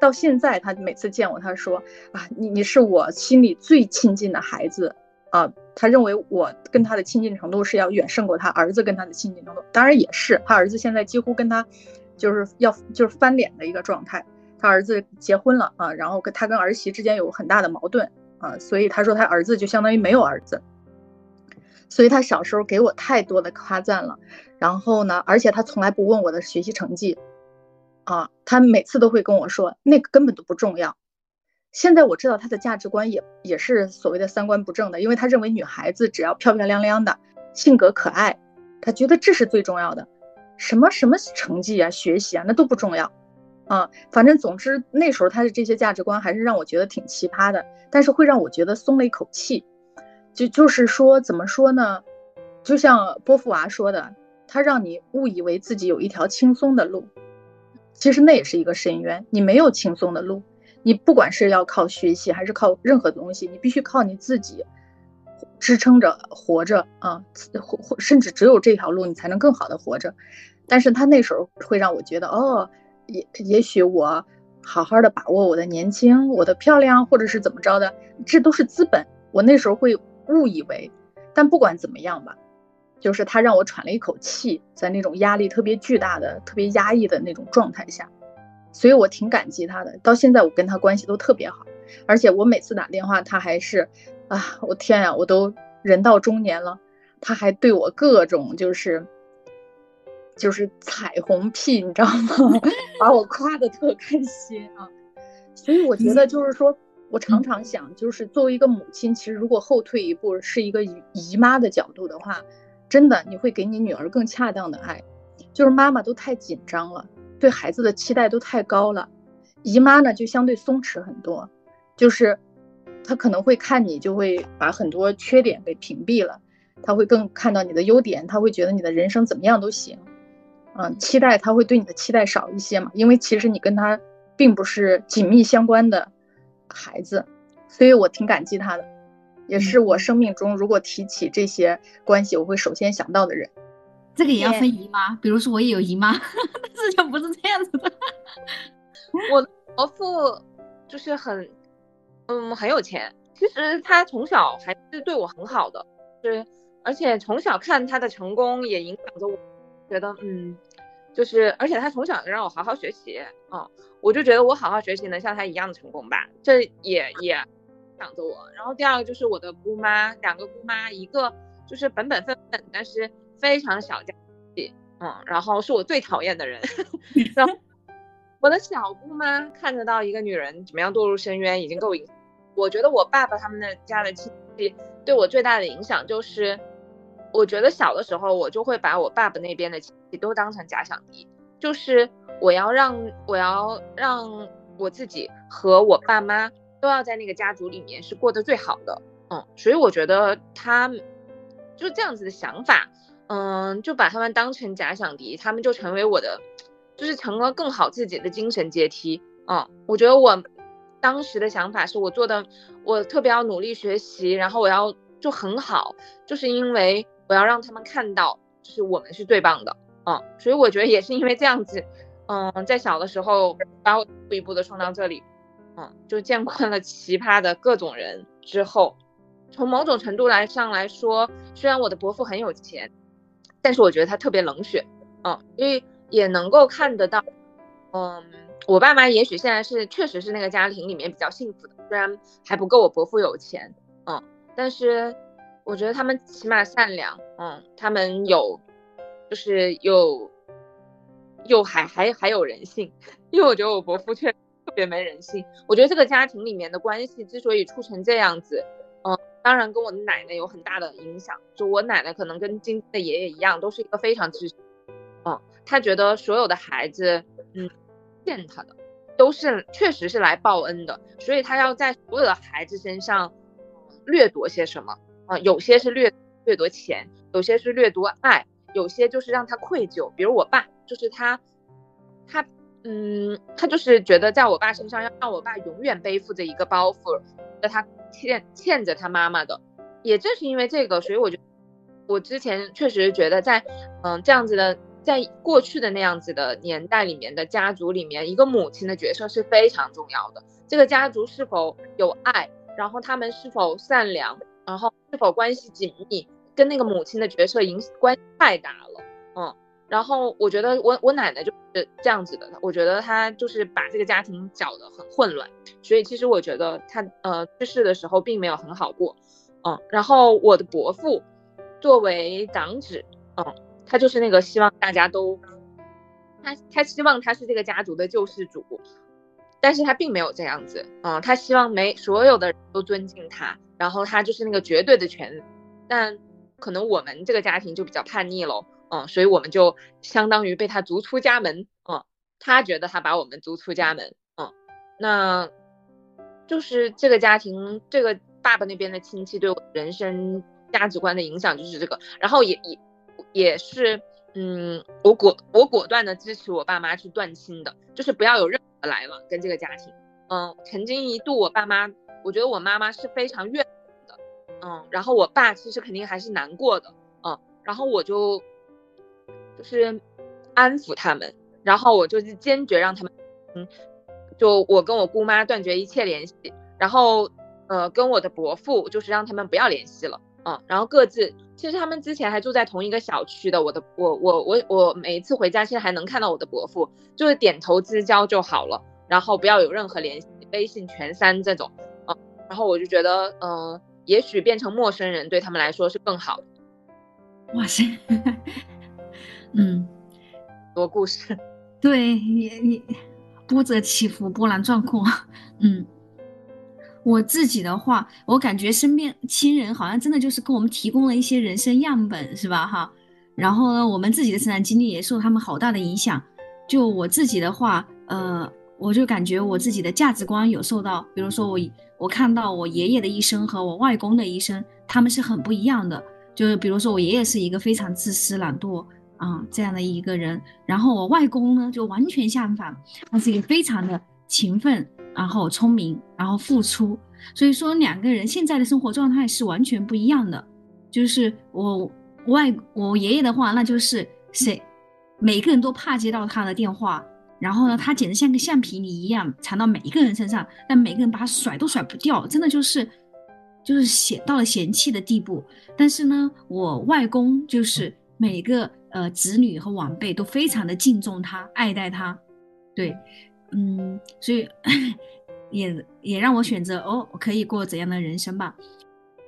到现在，他每次见我，他说啊，你你是我心里最亲近的孩子啊。他认为我跟他的亲近程度是要远胜过他儿子跟他的亲近程度。当然也是，他儿子现在几乎跟他就是要就是翻脸的一个状态。他儿子结婚了啊，然后跟他跟儿媳之间有很大的矛盾啊，所以他说他儿子就相当于没有儿子。所以他小时候给我太多的夸赞了，然后呢，而且他从来不问我的学习成绩。啊，他每次都会跟我说，那个根本都不重要。现在我知道他的价值观也也是所谓的三观不正的，因为他认为女孩子只要漂漂亮亮的，性格可爱，他觉得这是最重要的。什么什么成绩啊、学习啊，那都不重要。啊，反正总之那时候他的这些价值观还是让我觉得挺奇葩的，但是会让我觉得松了一口气。就就是说，怎么说呢？就像波伏娃说的，他让你误以为自己有一条轻松的路。其实那也是一个深渊，你没有轻松的路，你不管是要靠学习还是靠任何东西，你必须靠你自己支撑着活着啊，或或甚至只有这条路你才能更好的活着。但是他那时候会让我觉得，哦，也也许我好好的把握我的年轻，我的漂亮，或者是怎么着的，这都是资本。我那时候会误以为，但不管怎么样吧。就是他让我喘了一口气，在那种压力特别巨大的、特别压抑的那种状态下，所以我挺感激他的。到现在我跟他关系都特别好，而且我每次打电话，他还是啊，我天呀，我都人到中年了，他还对我各种就是就是彩虹屁，你知道吗？把我夸的特开心啊。所以我觉得就是说，我常常想，就是作为一个母亲，其实如果后退一步，是一个姨姨妈的角度的话。真的，你会给你女儿更恰当的爱，就是妈妈都太紧张了，对孩子的期待都太高了，姨妈呢就相对松弛很多，就是她可能会看你，就会把很多缺点给屏蔽了，她会更看到你的优点，她会觉得你的人生怎么样都行，嗯，期待她会对你的期待少一些嘛，因为其实你跟她并不是紧密相关的孩子，所以我挺感激她的。也是我生命中如果提起这些关系，我会首先想到的人。这个也要分姨妈，比如说我也有姨妈，但是就不是这样子的。我伯父就是很，嗯，很有钱。其实他从小还是对我很好的，是而且从小看他的成功也影响着我，觉得嗯，就是而且他从小让我好好学习，嗯，我就觉得我好好学习能像他一样的成功吧，这也也。想着我，然后第二个就是我的姑妈，两个姑妈，一个就是本本分分，但是非常小家气，嗯，然后是我最讨厌的人。然后我的小姑妈看得到一个女人怎么样堕入深渊，已经够影。我觉得我爸爸他们的家的亲戚对我最大的影响就是，我觉得小的时候我就会把我爸爸那边的亲戚都当成假想敌，就是我要让我要让我自己和我爸妈。都要在那个家族里面是过得最好的，嗯，所以我觉得他就是这样子的想法，嗯，就把他们当成假想敌，他们就成为我的，就是成了更好自己的精神阶梯，嗯，我觉得我当时的想法是我做的，我特别要努力学习，然后我要就很好，就是因为我要让他们看到，就是我们是最棒的，嗯，所以我觉得也是因为这样子，嗯，在小的时候把我一步一步的送到这里。嗯，就见惯了奇葩的各种人之后，从某种程度来上来说，虽然我的伯父很有钱，但是我觉得他特别冷血。嗯，因为也能够看得到，嗯，我爸妈也许现在是确实是那个家庭里面比较幸福的，虽然还不够我伯父有钱。嗯，但是我觉得他们起码善良。嗯，他们有，就是有，又还还还有人性。因为我觉得我伯父确。特别没人性，我觉得这个家庭里面的关系之所以处成这样子，当然跟我的奶奶有很大的影响。就我奶奶可能跟今天的爷爷一样，都是一个非常支持，嗯，他觉得所有的孩子，嗯，欠他的，都是确实是来报恩的，所以他要在所有的孩子身上掠夺些什么啊？有些是掠掠夺钱，有些是掠夺爱，有些就是让他愧疚。比如我爸，就是他，他，嗯，他就是觉得在我爸身上要让我爸永远背负着一个包袱，那他欠欠着他妈妈的。也正是因为这个，所以我就我之前确实觉得在嗯这样子的。在过去的那样子的年代里面的家族里面，一个母亲的角色是非常重要的。这个家族是否有爱，然后他们是否善良，然后是否关系紧密，跟那个母亲的角色影关系太大了。嗯，然后我觉得我我奶奶就是这样子的，我觉得她就是把这个家庭搅得很混乱。所以其实我觉得她呃去世的时候并没有很好过。嗯，然后我的伯父作为长子，嗯。他就是那个希望大家都，他他希望他是这个家族的救世主，但是他并没有这样子，嗯，他希望没所有的人都尊敬他，然后他就是那个绝对的权，但可能我们这个家庭就比较叛逆喽，嗯，所以我们就相当于被他逐出家门，嗯，他觉得他把我们逐出家门，嗯，那就是这个家庭，这个爸爸那边的亲戚对我人生价值观的影响就是这个，然后也也。也是，嗯，我果我果断的支持我爸妈去断亲的，就是不要有任何来往跟这个家庭。嗯，曾经一度我爸妈，我觉得我妈妈是非常怨的，嗯，然后我爸其实肯定还是难过的，嗯，然后我就就是安抚他们，然后我就是坚决让他们，嗯，就我跟我姑妈断绝一切联系，然后呃跟我的伯父就是让他们不要联系了，嗯，然后各自。其实他们之前还住在同一个小区的，我的我我我我每一次回家，现在还能看到我的伯父，就是点头之交就好了，然后不要有任何联系，微信全删这种，嗯，然后我就觉得，嗯，也许变成陌生人对他们来说是更好的。哇塞，嗯，多故事，对，也也波折起伏，波澜壮阔，嗯。我自己的话，我感觉身边亲人好像真的就是给我们提供了一些人生样本，是吧？哈，然后呢，我们自己的成长经历也受他们好大的影响。就我自己的话，呃，我就感觉我自己的价值观有受到，比如说我我看到我爷爷的一生和我外公的一生，他们是很不一样的。就是比如说我爷爷是一个非常自私懒惰啊这样的一个人，然后我外公呢就完全相反，他是一个非常的勤奋。然后聪明，然后付出，所以说两个人现在的生活状态是完全不一样的。就是我外我爷爷的话，那就是谁，每个人都怕接到他的电话，然后呢，他简直像个橡皮泥一样缠到每一个人身上，但每个人把他甩都甩不掉，真的就是就是嫌到了嫌弃的地步。但是呢，我外公就是每个呃子女和晚辈都非常的敬重他，爱戴他，对。嗯，所以 也也让我选择哦，可以过怎样的人生吧。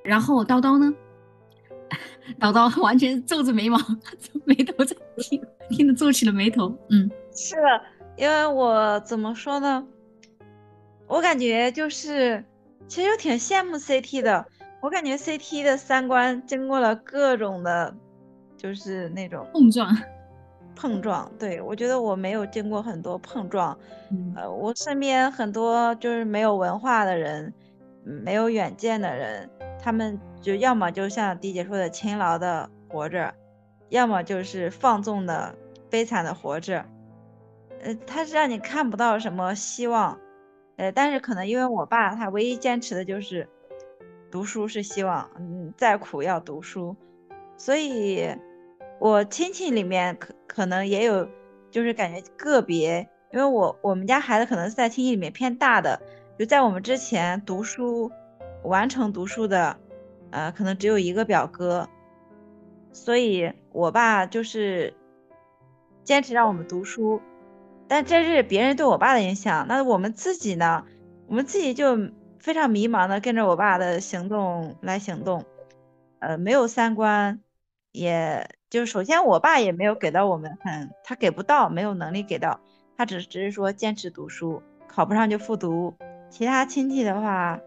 然后叨叨呢，叨叨完全皱着眉毛，眉头在听，听着皱起了眉头。嗯，是的，因为我怎么说呢？我感觉就是，其实我挺羡慕 CT 的。我感觉 CT 的三观经过了各种的，就是那种碰撞。碰撞，对我觉得我没有经过很多碰撞，呃，我身边很多就是没有文化的人，没有远见的人，他们就要么就像迪姐说的勤劳的活着，要么就是放纵的悲惨的活着，呃，他是让你看不到什么希望，呃，但是可能因为我爸他唯一坚持的就是读书是希望，嗯，再苦要读书，所以。我亲戚里面可可能也有，就是感觉个别，因为我我们家孩子可能是在亲戚里面偏大的，就在我们之前读书完成读书的，呃，可能只有一个表哥，所以我爸就是坚持让我们读书，但这是别人对我爸的影响，那我们自己呢？我们自己就非常迷茫的跟着我爸的行动来行动，呃，没有三观，也。就是首先，我爸也没有给到我们很，他给不到，没有能力给到，他只只是说坚持读书，考不上就复读。其他亲戚的话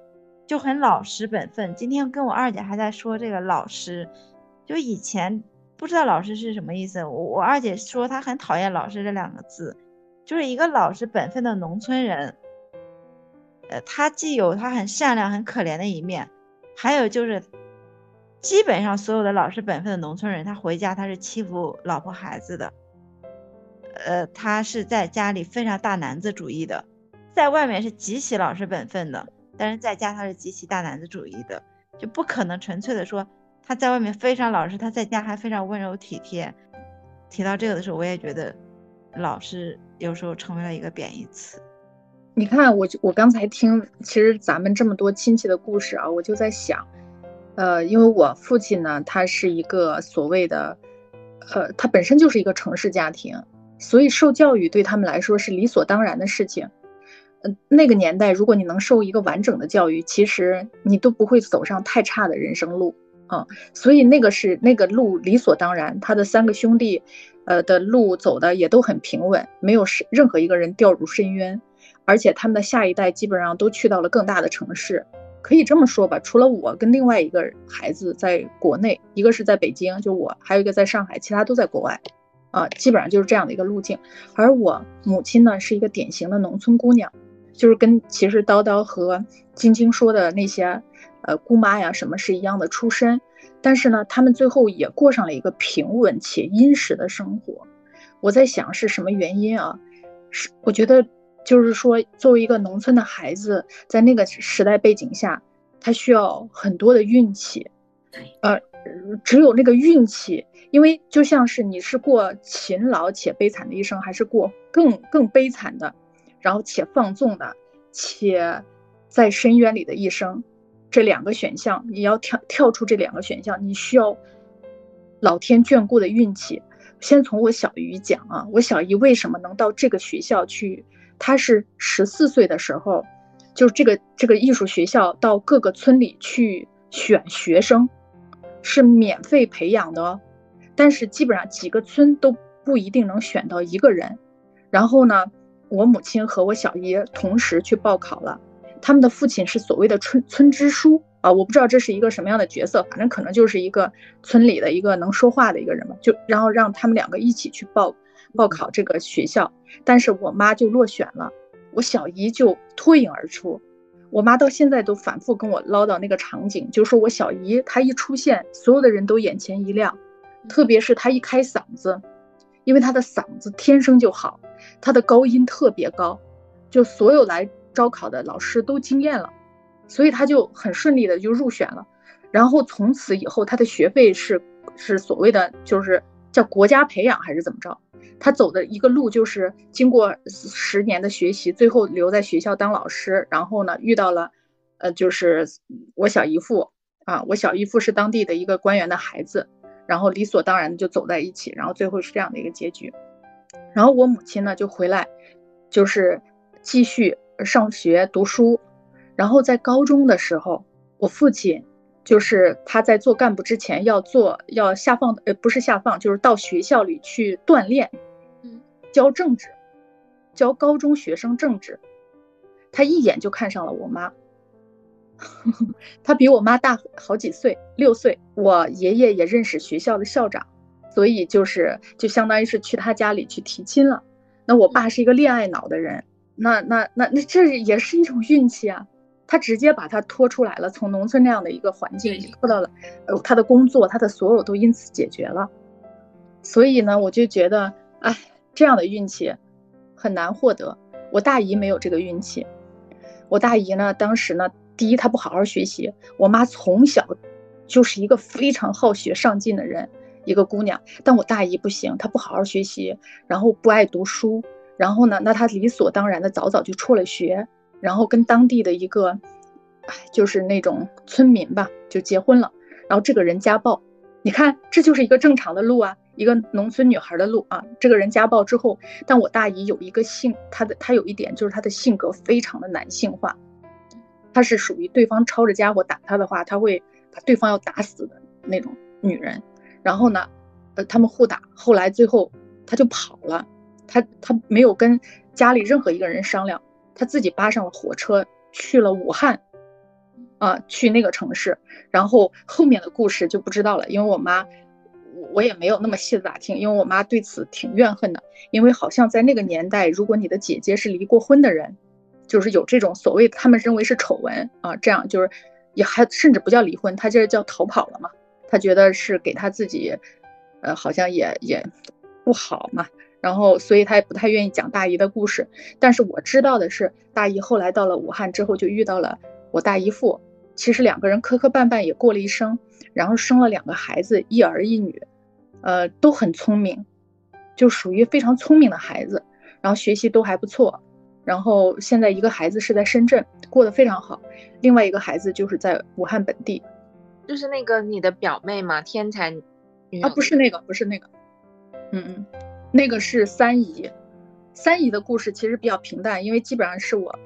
就很老实本分。今天跟我二姐还在说这个老实，就以前不知道老实是什么意思。我我二姐说她很讨厌老师这两个字，就是一个老实本分的农村人。呃，他既有他很善良、很可怜的一面，还有就是，基本上所有的老实本分的农村人，他回家他是欺负老婆孩子的。呃，他是在家里非常大男子主义的，在外面是极其老实本分的，但是在家他是极其大男子主义的，就不可能纯粹的说他在外面非常老实，他在家还非常温柔体贴。提到这个的时候，我也觉得老实有时候成为了一个贬义词。你看，我我刚才听，其实咱们这么多亲戚的故事啊，我就在想，呃，因为我父亲呢，他是一个所谓的，呃，他本身就是一个城市家庭，所以受教育对他们来说是理所当然的事情。嗯，那个年代，如果你能受一个完整的教育，其实你都不会走上太差的人生路啊。所以那个是那个路理所当然，他的三个兄弟，呃的路走的也都很平稳，没有是任何一个人掉入深渊。而且他们的下一代基本上都去到了更大的城市，可以这么说吧，除了我跟另外一个孩子在国内，一个是在北京，就我，还有一个在上海，其他都在国外，啊，基本上就是这样的一个路径。而我母亲呢，是一个典型的农村姑娘，就是跟其实叨叨和晶晶说的那些，呃，姑妈呀什么是一样的出身，但是呢，他们最后也过上了一个平稳且殷实的生活。我在想是什么原因啊？是我觉得。就是说，作为一个农村的孩子，在那个时代背景下，他需要很多的运气，呃，只有那个运气，因为就像是你是过勤劳且悲惨的一生，还是过更更悲惨的，然后且放纵的，且在深渊里的一生，这两个选项，你要跳跳出这两个选项，你需要老天眷顾的运气。先从我小姨讲啊，我小姨为什么能到这个学校去？他是十四岁的时候，就这个这个艺术学校到各个村里去选学生，是免费培养的，但是基本上几个村都不一定能选到一个人。然后呢，我母亲和我小姨同时去报考了，他们的父亲是所谓的村村支书啊，我不知道这是一个什么样的角色，反正可能就是一个村里的一个能说话的一个人吧。就然后让他们两个一起去报。报考这个学校，但是我妈就落选了，我小姨就脱颖而出。我妈到现在都反复跟我唠叨那个场景，就说我小姨她一出现，所有的人都眼前一亮，特别是她一开嗓子，因为她的嗓子天生就好，她的高音特别高，就所有来招考的老师都惊艳了，所以她就很顺利的就入选了。然后从此以后，她的学费是是所谓的就是叫国家培养还是怎么着？他走的一个路就是经过十年的学习，最后留在学校当老师。然后呢，遇到了，呃，就是我小姨父啊，我小姨父是当地的一个官员的孩子，然后理所当然的就走在一起，然后最后是这样的一个结局。然后我母亲呢就回来，就是继续上学读书。然后在高中的时候，我父亲就是他在做干部之前要做要下放，呃，不是下放，就是到学校里去锻炼。教政治，教高中学生政治，他一眼就看上了我妈。他比我妈大好几岁，六岁。我爷爷也认识学校的校长，所以就是就相当于是去他家里去提亲了。那我爸是一个恋爱脑的人，那那那那这也是一种运气啊。他直接把他拖出来了，从农村那样的一个环境拖到了，呃，他的工作，他的所有都因此解决了。所以呢，我就觉得，哎。这样的运气很难获得。我大姨没有这个运气。我大姨呢，当时呢，第一她不好好学习。我妈从小就是一个非常好学上进的人，一个姑娘。但我大姨不行，她不好好学习，然后不爱读书。然后呢，那她理所当然的早早就辍了学，然后跟当地的一个，哎，就是那种村民吧，就结婚了。然后这个人家暴，你看，这就是一个正常的路啊。一个农村女孩的路啊，这个人家暴之后，但我大姨有一个性，她的她有一点就是她的性格非常的男性化，她是属于对方抄着家伙打她的话，她会把对方要打死的那种女人。然后呢，呃，他们互打，后来最后她就跑了，她她没有跟家里任何一个人商量，她自己扒上了火车去了武汉，啊，去那个城市。然后后面的故事就不知道了，因为我妈。我也没有那么细的打听，因为我妈对此挺怨恨的，因为好像在那个年代，如果你的姐姐是离过婚的人，就是有这种所谓他们认为是丑闻啊，这样就是也还甚至不叫离婚，他这叫逃跑了嘛，他觉得是给他自己，呃，好像也也不好嘛，然后所以他也不太愿意讲大姨的故事。但是我知道的是，大姨后来到了武汉之后，就遇到了我大姨父，其实两个人磕磕绊绊也过了一生。然后生了两个孩子，一儿一女，呃，都很聪明，就属于非常聪明的孩子，然后学习都还不错。然后现在一个孩子是在深圳，过得非常好，另外一个孩子就是在武汉本地，就是那个你的表妹嘛，天才女啊，不是那个，不是那个，嗯嗯，那个是三姨，三姨的故事其实比较平淡，因为基本上是我，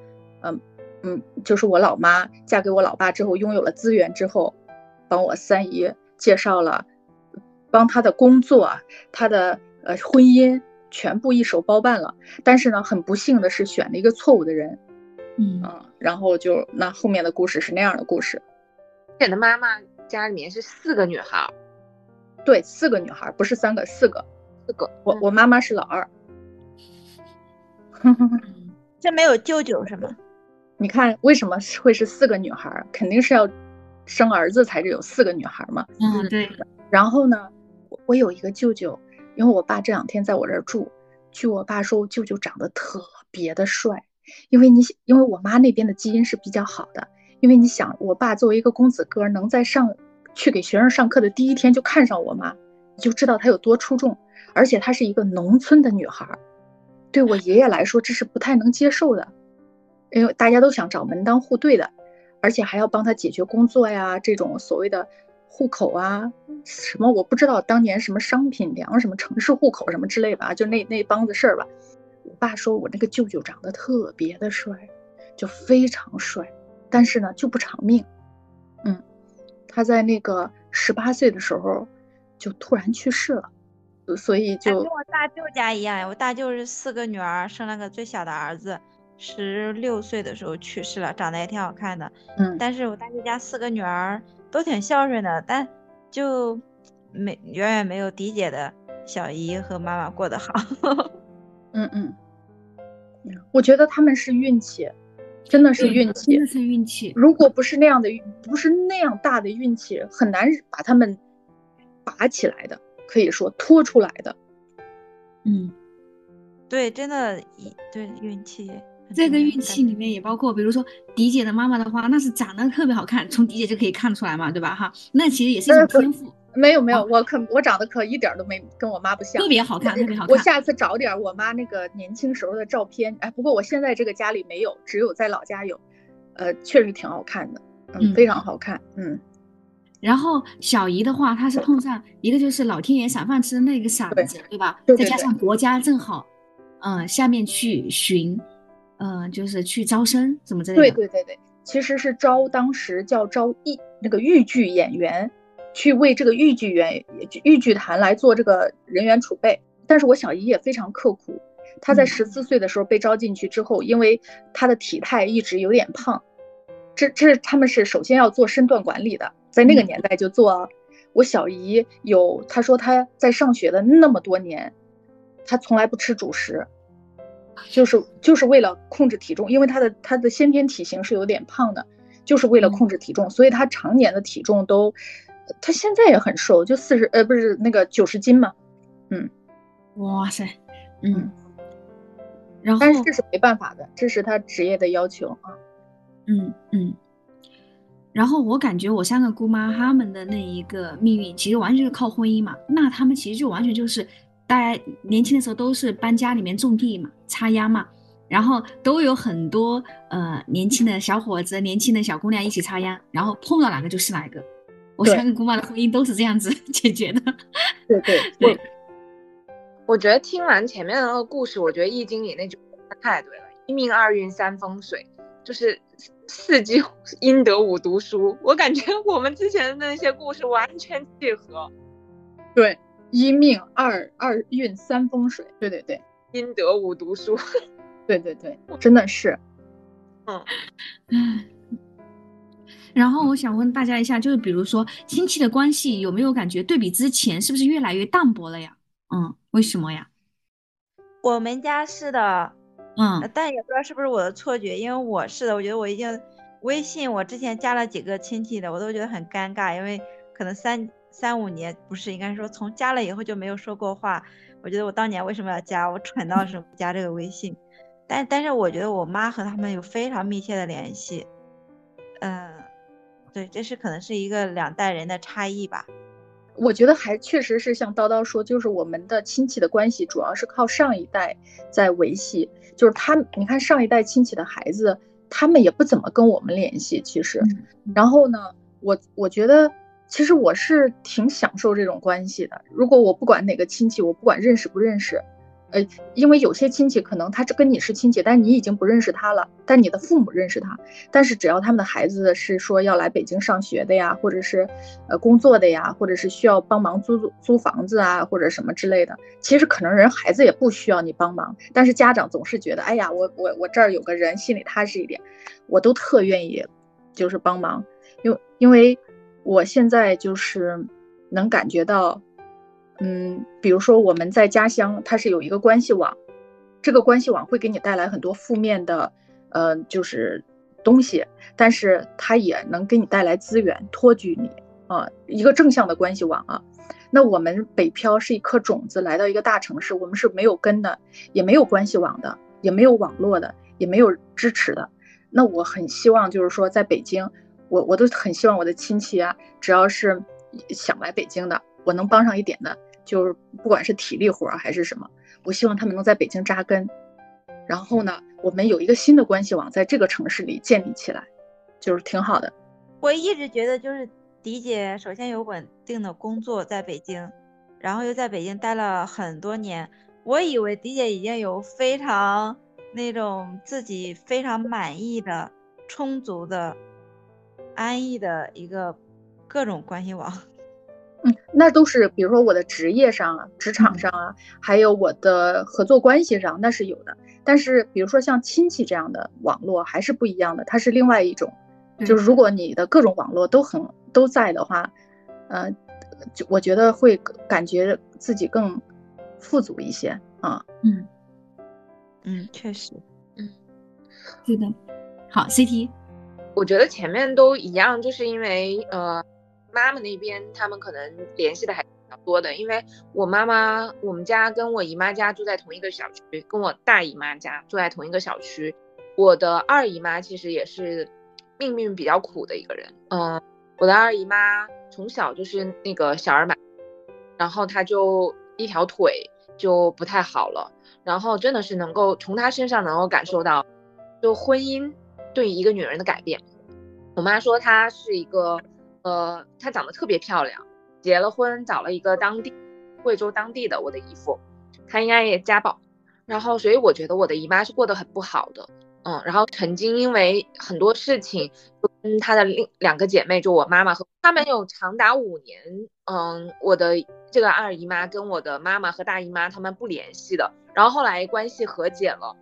嗯嗯，就是我老妈嫁给我老爸之后，拥有了资源之后。帮我三姨介绍了，帮她的工作，她的呃婚姻全部一手包办了。但是呢，很不幸的是选了一个错误的人，嗯然后就那后面的故事是那样的故事。你的妈妈家里面是四个女孩，对，四个女孩，不是三个，四个，四个。我我妈妈是老二，这没有舅舅是吗？你看为什么会是四个女孩？肯定是要。生儿子才是有四个女孩嘛，嗯对。然后呢，我有一个舅舅，因为我爸这两天在我这儿住，据我爸说，我舅舅长得特别的帅。因为你因为我妈那边的基因是比较好的，因为你想，我爸作为一个公子哥，能在上去给学生上课的第一天就看上我妈，你就知道他有多出众。而且她是一个农村的女孩，对我爷爷来说这是不太能接受的，因为大家都想找门当户对的。而且还要帮他解决工作呀，这种所谓的户口啊，什么我不知道，当年什么商品粮什么城市户口什么之类吧，就那那帮子事儿吧。我爸说我那个舅舅长得特别的帅，就非常帅，但是呢就不长命。嗯，他在那个十八岁的时候就突然去世了，所以就跟我大舅家一样，我大舅是四个女儿，生了个最小的儿子。十六岁的时候去世了，长得也挺好看的。嗯，但是我大舅家四个女儿都挺孝顺的，但就没远远没有迪姐的小姨和妈妈过得好。嗯嗯，我觉得他们是运气，真的是运气，真的是运气。如果不是那样的，不是那样大的运气，很难把他们拔起来的，可以说拖出来的。嗯，对，真的，对运气。这个运气里面也包括，比如说迪姐的妈妈的话，那是长得特别好看，从迪姐就可以看出来嘛，对吧？哈，那其实也是一种天赋。没有没有，我可我长得可一点都没跟我妈不像，特别好看，特别好看。我下次找点我妈那个年轻时候的照片。哎，不过我现在这个家里没有，只有在老家有。呃，确实挺好看的，嗯，非常好看，嗯。然后小姨的话，她是碰上一个就是老天爷赏饭吃的那个嗓子，对吧？再加上国家正好，嗯，下面去寻。嗯，就是去招生怎么之类的。对对对对，其实是招当时叫招艺那个豫剧演员，去为这个豫剧演豫剧团来做这个人员储备。但是我小姨也非常刻苦，她在十四岁的时候被招进去之后，因为她的体态一直有点胖，这这是他们是首先要做身段管理的，在那个年代就做。我小姨有她说她在上学的那么多年，她从来不吃主食。就是就是为了控制体重，因为她的她的先天体型是有点胖的，就是为了控制体重，所以她常年的体重都，她现在也很瘦，就四十呃不是那个九十斤嘛，嗯，哇塞，嗯，然后但是这是没办法的，这是他职业的要求啊，嗯嗯，然后我感觉我三个姑妈她们的那一个命运其实完全是靠婚姻嘛，那他们其实就完全就是。大家年轻的时候都是搬家里面种地嘛，插秧嘛，然后都有很多呃年轻的小伙子、年轻的小姑娘一起插秧，然后碰到哪个就是哪个。我三个姑妈的婚姻都是这样子 解决的。对对对。我觉得听完前面的那个故事，我觉得《易经》里那句话太对了：“一命二运三风水”，就是四季阴德五读书。我感觉我们之前的那些故事完全契合。对。一命二二运三风水，对对对，阴德五读书，对对对，真的是，嗯，然后我想问大家一下，就是比如说亲戚的关系有没有感觉对比之前是不是越来越淡薄了呀？嗯，为什么呀？我们家是的，嗯，但也不知道是不是我的错觉，因为我是的，我觉得我已经微信我之前加了几个亲戚的，我都觉得很尴尬，因为可能三三五年不是，应该说从加了以后就没有说过话。我觉得我当年为什么要加？我蠢到什么加这个微信？但但是我觉得我妈和他们有非常密切的联系，嗯，对，这是可能是一个两代人的差异吧。我觉得还确实是像叨叨说，就是我们的亲戚的关系主要是靠上一代在维系，就是他，你看上一代亲戚的孩子，他们也不怎么跟我们联系，其实。然后呢，我我觉得。其实我是挺享受这种关系的。如果我不管哪个亲戚，我不管认识不认识，呃，因为有些亲戚可能他跟你是亲戚，但你已经不认识他了，但你的父母认识他。但是只要他们的孩子是说要来北京上学的呀，或者是呃工作的呀，或者是需要帮忙租租房子啊，或者什么之类的，其实可能人孩子也不需要你帮忙，但是家长总是觉得，哎呀，我我我这儿有个人，心里踏实一点，我都特愿意就是帮忙，因为因为。我现在就是能感觉到，嗯，比如说我们在家乡，它是有一个关系网，这个关系网会给你带来很多负面的，呃，就是东西，但是它也能给你带来资源，托举你啊，一个正向的关系网啊。那我们北漂是一颗种子来到一个大城市，我们是没有根的，也没有关系网的，也没有网络的，也没有支持的。那我很希望就是说在北京。我我都很希望我的亲戚啊，只要是想来北京的，我能帮上一点的，就是不管是体力活还是什么，我希望他们能在北京扎根。然后呢，我们有一个新的关系网在这个城市里建立起来，就是挺好的。我一直觉得，就是迪姐首先有稳定的工作在北京，然后又在北京待了很多年，我以为迪姐已经有非常那种自己非常满意的、充足的。安逸的一个各种关系网，嗯，那都是比如说我的职业上啊、职场上啊，还有我的合作关系上，那是有的。但是比如说像亲戚这样的网络还是不一样的，它是另外一种。就是如果你的各种网络都很都在的话，呃，就我觉得会感觉自己更富足一些啊。嗯嗯，确实，嗯，对的。好，CT。我觉得前面都一样，就是因为呃，妈妈那边他们可能联系的还比较多的，因为我妈妈我们家跟我姨妈家住在同一个小区，跟我大姨妈家住在同一个小区。我的二姨妈其实也是命运比较苦的一个人，嗯，我的二姨妈从小就是那个小儿麻，然后她就一条腿就不太好了，然后真的是能够从她身上能够感受到，就婚姻。对一个女人的改变，我妈说她是一个，呃，她长得特别漂亮，结了婚，找了一个当地贵州当地的我的姨父，她应该也家暴，然后所以我觉得我的姨妈是过得很不好的，嗯，然后曾经因为很多事情，跟她的另两个姐妹，就我妈妈和她们有长达五年，嗯，我的这个二姨妈跟我的妈妈和大姨妈她们不联系的，然后后来关系和解了。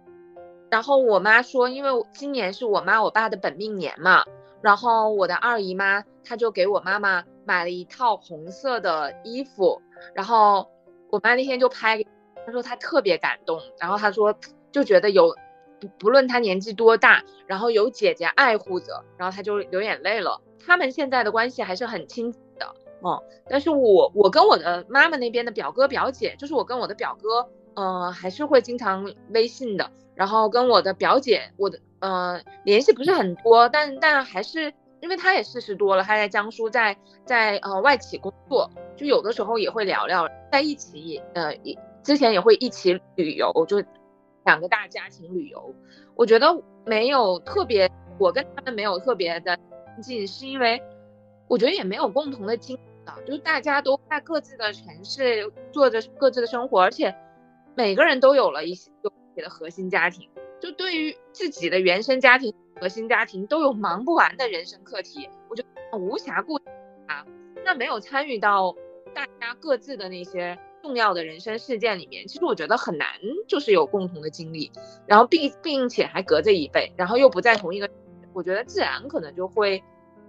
然后我妈说，因为今年是我妈我爸的本命年嘛，然后我的二姨妈她就给我妈妈买了一套红色的衣服，然后我妈那天就拍，她说她特别感动，然后她说就觉得有不不论她年纪多大，然后有姐姐爱护着，然后她就流眼泪了。他们现在的关系还是很亲的，嗯，但是我我跟我的妈妈那边的表哥表姐，就是我跟我的表哥，嗯，还是会经常微信的。然后跟我的表姐，我的呃联系不是很多，但但还是因为他也四十多了，他在江苏，在在呃外企工作，就有的时候也会聊聊，在一起呃之前也会一起旅游，就两个大家庭旅游。我觉得没有特别，我跟他们没有特别的亲近，是因为我觉得也没有共同的经历，就是大家都在各自的城市做着各自的生活，而且每个人都有了一些自己。的核心家庭，就对于自己的原生家庭、核心家庭都有忙不完的人生课题，我就无暇顾啊。那没有参与到大家各自的那些重要的人生事件里面，其实我觉得很难，就是有共同的经历，然后并并且还隔着一辈，然后又不在同一个，我觉得自然可能就会，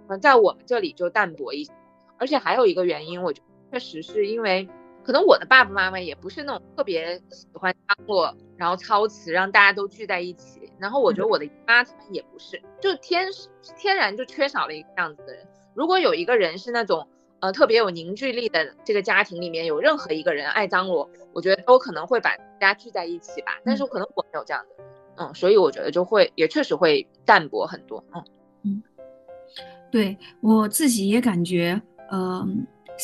嗯，在我们这里就淡薄一些。而且还有一个原因，我觉得确实是因为，可能我的爸爸妈妈也不是那种特别喜欢张罗，然后操持让大家都聚在一起。然后我觉得我的姨妈他们也不是，就天天然就缺少了一个这样子的人。如果有一个人是那种呃特别有凝聚力的，这个家庭里面有任何一个人爱张罗，我觉得都可能会把大家聚在一起吧。但是可能我没有这样的，嗯，所以我觉得就会也确实会淡薄很多，嗯嗯，对我自己也感觉。呃，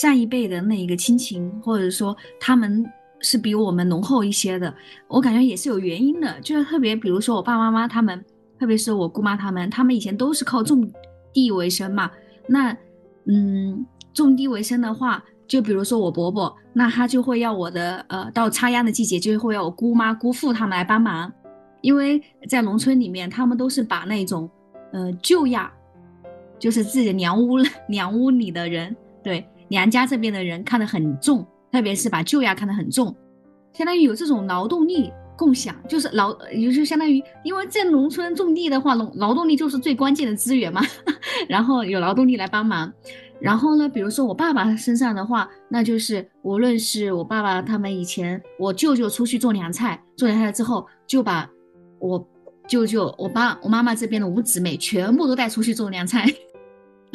上一辈的那一个亲情，或者说他们是比我们浓厚一些的，我感觉也是有原因的。就是特别，比如说我爸爸妈妈他们，特别是我姑妈他们，他们以前都是靠种地为生嘛。那，嗯，种地为生的话，就比如说我伯伯，那他就会要我的，呃，到插秧的季节，就会要我姑妈、姑父他们来帮忙，因为在农村里面，他们都是把那种，呃，旧亚。就是自己的娘屋 娘屋里的人，对娘家这边的人看得很重，特别是把旧亚看得很重，相当于有这种劳动力共享，就是劳，也就是相当于，因为在农村种地的话，劳劳动力就是最关键的资源嘛，然后有劳动力来帮忙，然后呢，比如说我爸爸身上的话，那就是无论是我爸爸他们以前，我舅舅出去做凉菜，做凉菜之后，就把我舅舅、我爸、我妈妈这边的五姊妹全部都带出去做凉菜。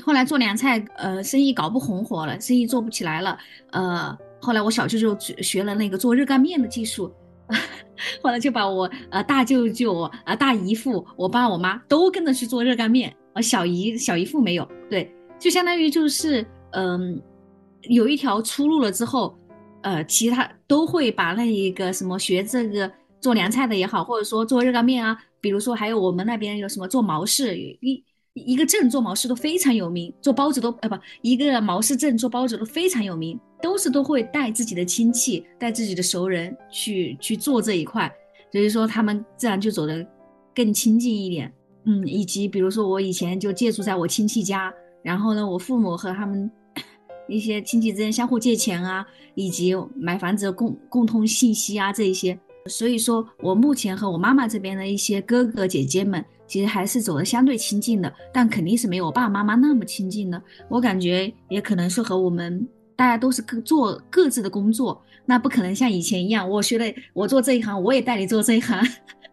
后来做凉菜，呃，生意搞不红火了，生意做不起来了，呃，后来我小舅舅学了那个做热干面的技术，后来就把我呃大舅舅啊大姨父我爸我妈都跟着去做热干面，呃小姨小姨父没有，对，就相当于就是嗯有一条出路了之后，呃其他都会把那一个什么学这个做凉菜的也好，或者说做热干面啊，比如说还有我们那边有什么做毛氏一。一个镇做毛氏都非常有名，做包子都呃不，一个毛氏镇做包子都非常有名，都是都会带自己的亲戚，带自己的熟人去去做这一块，所以说他们自然就走得更亲近一点。嗯，以及比如说我以前就借住在我亲戚家，然后呢，我父母和他们 一些亲戚之间相互借钱啊，以及买房子共共通信息啊这一些，所以说我目前和我妈妈这边的一些哥哥姐姐们。其实还是走的相对亲近的，但肯定是没有爸爸妈妈那么亲近的。我感觉也可能是和我们大家都是各做各自的工作，那不可能像以前一样，我学了我做这一行，我也带你做这一行。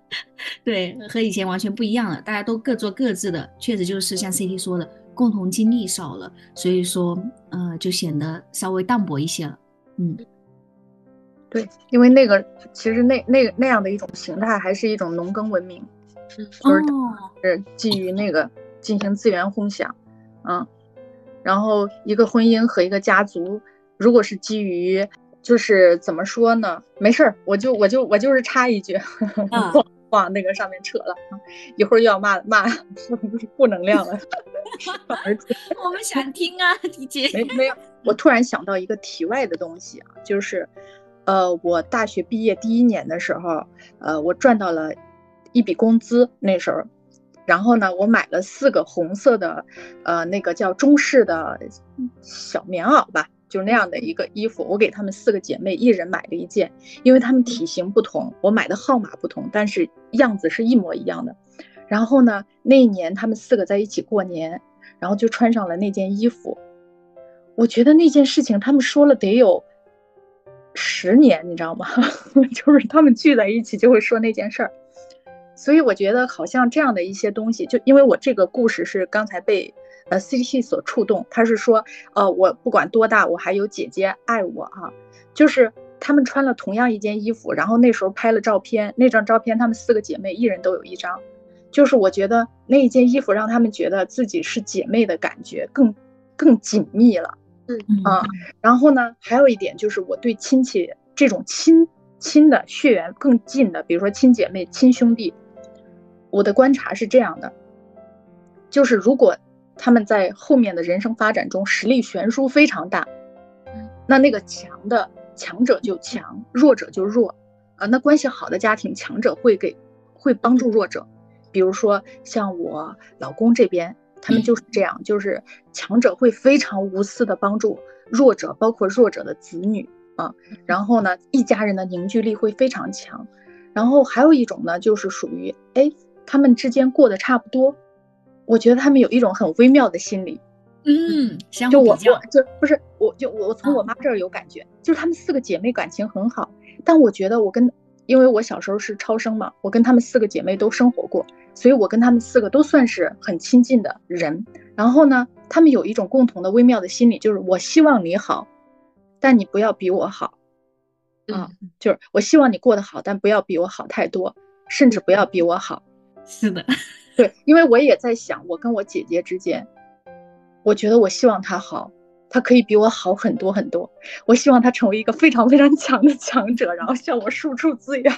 对，和以前完全不一样了，大家都各做各自的，确实就是像 CT 说的，共同经历少了，所以说，呃，就显得稍微淡薄一些了。嗯，对，因为那个其实那那那样的一种形态，还是一种农耕文明。就是是基于那个进行资源共享，嗯，然后一个婚姻和一个家族，如果是基于，就是怎么说呢？没事儿，我就我就我就是插一句，往 往那个上面扯了，一会儿又要骂骂负能量了。我们想听啊，李姐。没没有，我突然想到一个题外的东西啊，就是，呃，我大学毕业第一年的时候，呃，我赚到了。一笔工资那时候，然后呢，我买了四个红色的，呃，那个叫中式的小棉袄吧，就那样的一个衣服，我给他们四个姐妹一人买了一件，因为她们体型不同，我买的号码不同，但是样子是一模一样的。然后呢，那一年她们四个在一起过年，然后就穿上了那件衣服。我觉得那件事情他们说了得有十年，你知道吗？就是他们聚在一起就会说那件事儿。所以我觉得好像这样的一些东西，就因为我这个故事是刚才被呃 C T T 所触动，他是说，呃，我不管多大，我还有姐姐爱我哈，就是他们穿了同样一件衣服，然后那时候拍了照片，那张照片她们四个姐妹一人都有一张，就是我觉得那一件衣服让她们觉得自己是姐妹的感觉更更紧密了，嗯啊，然后呢，还有一点就是我对亲戚这种亲亲的血缘更近的，比如说亲姐妹、亲兄弟。我的观察是这样的，就是如果他们在后面的人生发展中实力悬殊非常大，那那个强的强者就强，弱者就弱啊。那关系好的家庭，强者会给会帮助弱者，比如说像我老公这边，他们就是这样，就是强者会非常无私的帮助弱者，包括弱者的子女啊。然后呢，一家人的凝聚力会非常强。然后还有一种呢，就是属于哎。他们之间过得差不多，我觉得他们有一种很微妙的心理，嗯，相就我互比较我，就不是我就我从我妈这儿有感觉，就是她们四个姐妹感情很好，但我觉得我跟因为我小时候是超生嘛，我跟她们四个姐妹都生活过，所以我跟她们四个都算是很亲近的人。然后呢，她们有一种共同的微妙的心理，就是我希望你好，但你不要比我好。啊嗯，就是我希望你过得好，但不要比我好太多，甚至不要比我好。是的，对，因为我也在想，我跟我姐姐之间，我觉得我希望她好，她可以比我好很多很多。我希望她成为一个非常非常强的强者，然后向我输出资源。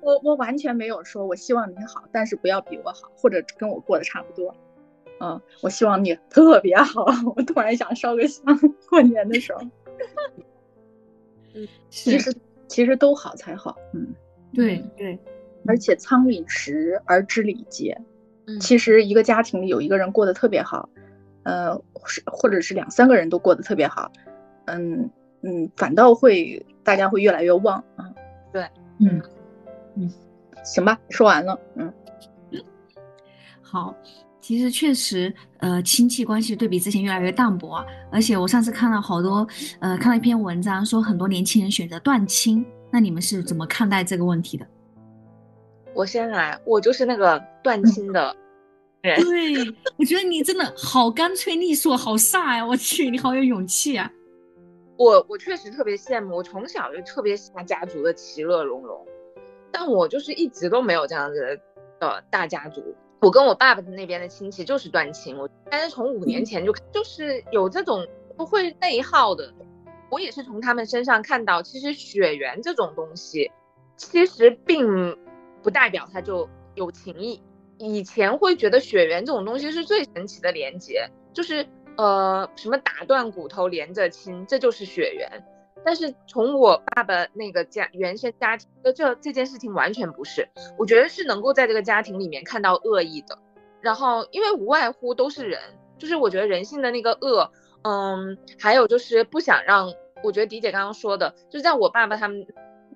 我我完全没有说我希望你好，但是不要比我好，或者跟我过得差不多。嗯，我希望你特别好。我突然想烧个香，过年的时候，其，实其实都好才好。嗯。对对，而且仓廪实而知礼节。嗯其实一个家庭里有一个人过得特别好，呃，是或者是两三个人都过得特别好，嗯嗯，反倒会大家会越来越旺啊。对，嗯嗯，行吧，说完了。嗯好。其实确实，呃，亲戚关系对比之前越来越淡薄啊。而且我上次看了好多，呃，看了一篇文章，说很多年轻人选择断亲。那你们是怎么看待这个问题的？我先来，我就是那个断亲的 人。对，我觉得你真的好干脆利索，好飒呀！我去，你好有勇气啊！我我确实特别羡慕，我从小就特别喜欢家族的其乐融融，但我就是一直都没有这样子的大家族。我跟我爸爸那边的亲戚就是断亲，我但是从五年前就就是有这种不会内耗的，我也是从他们身上看到，其实血缘这种东西，其实并不代表他就有情谊。以前会觉得血缘这种东西是最神奇的连接，就是呃什么打断骨头连着亲，这就是血缘。但是从我爸爸那个家原生家庭的这这件事情完全不是，我觉得是能够在这个家庭里面看到恶意的。然后因为无外乎都是人，就是我觉得人性的那个恶，嗯，还有就是不想让，我觉得迪姐刚刚说的，就是在我爸爸他们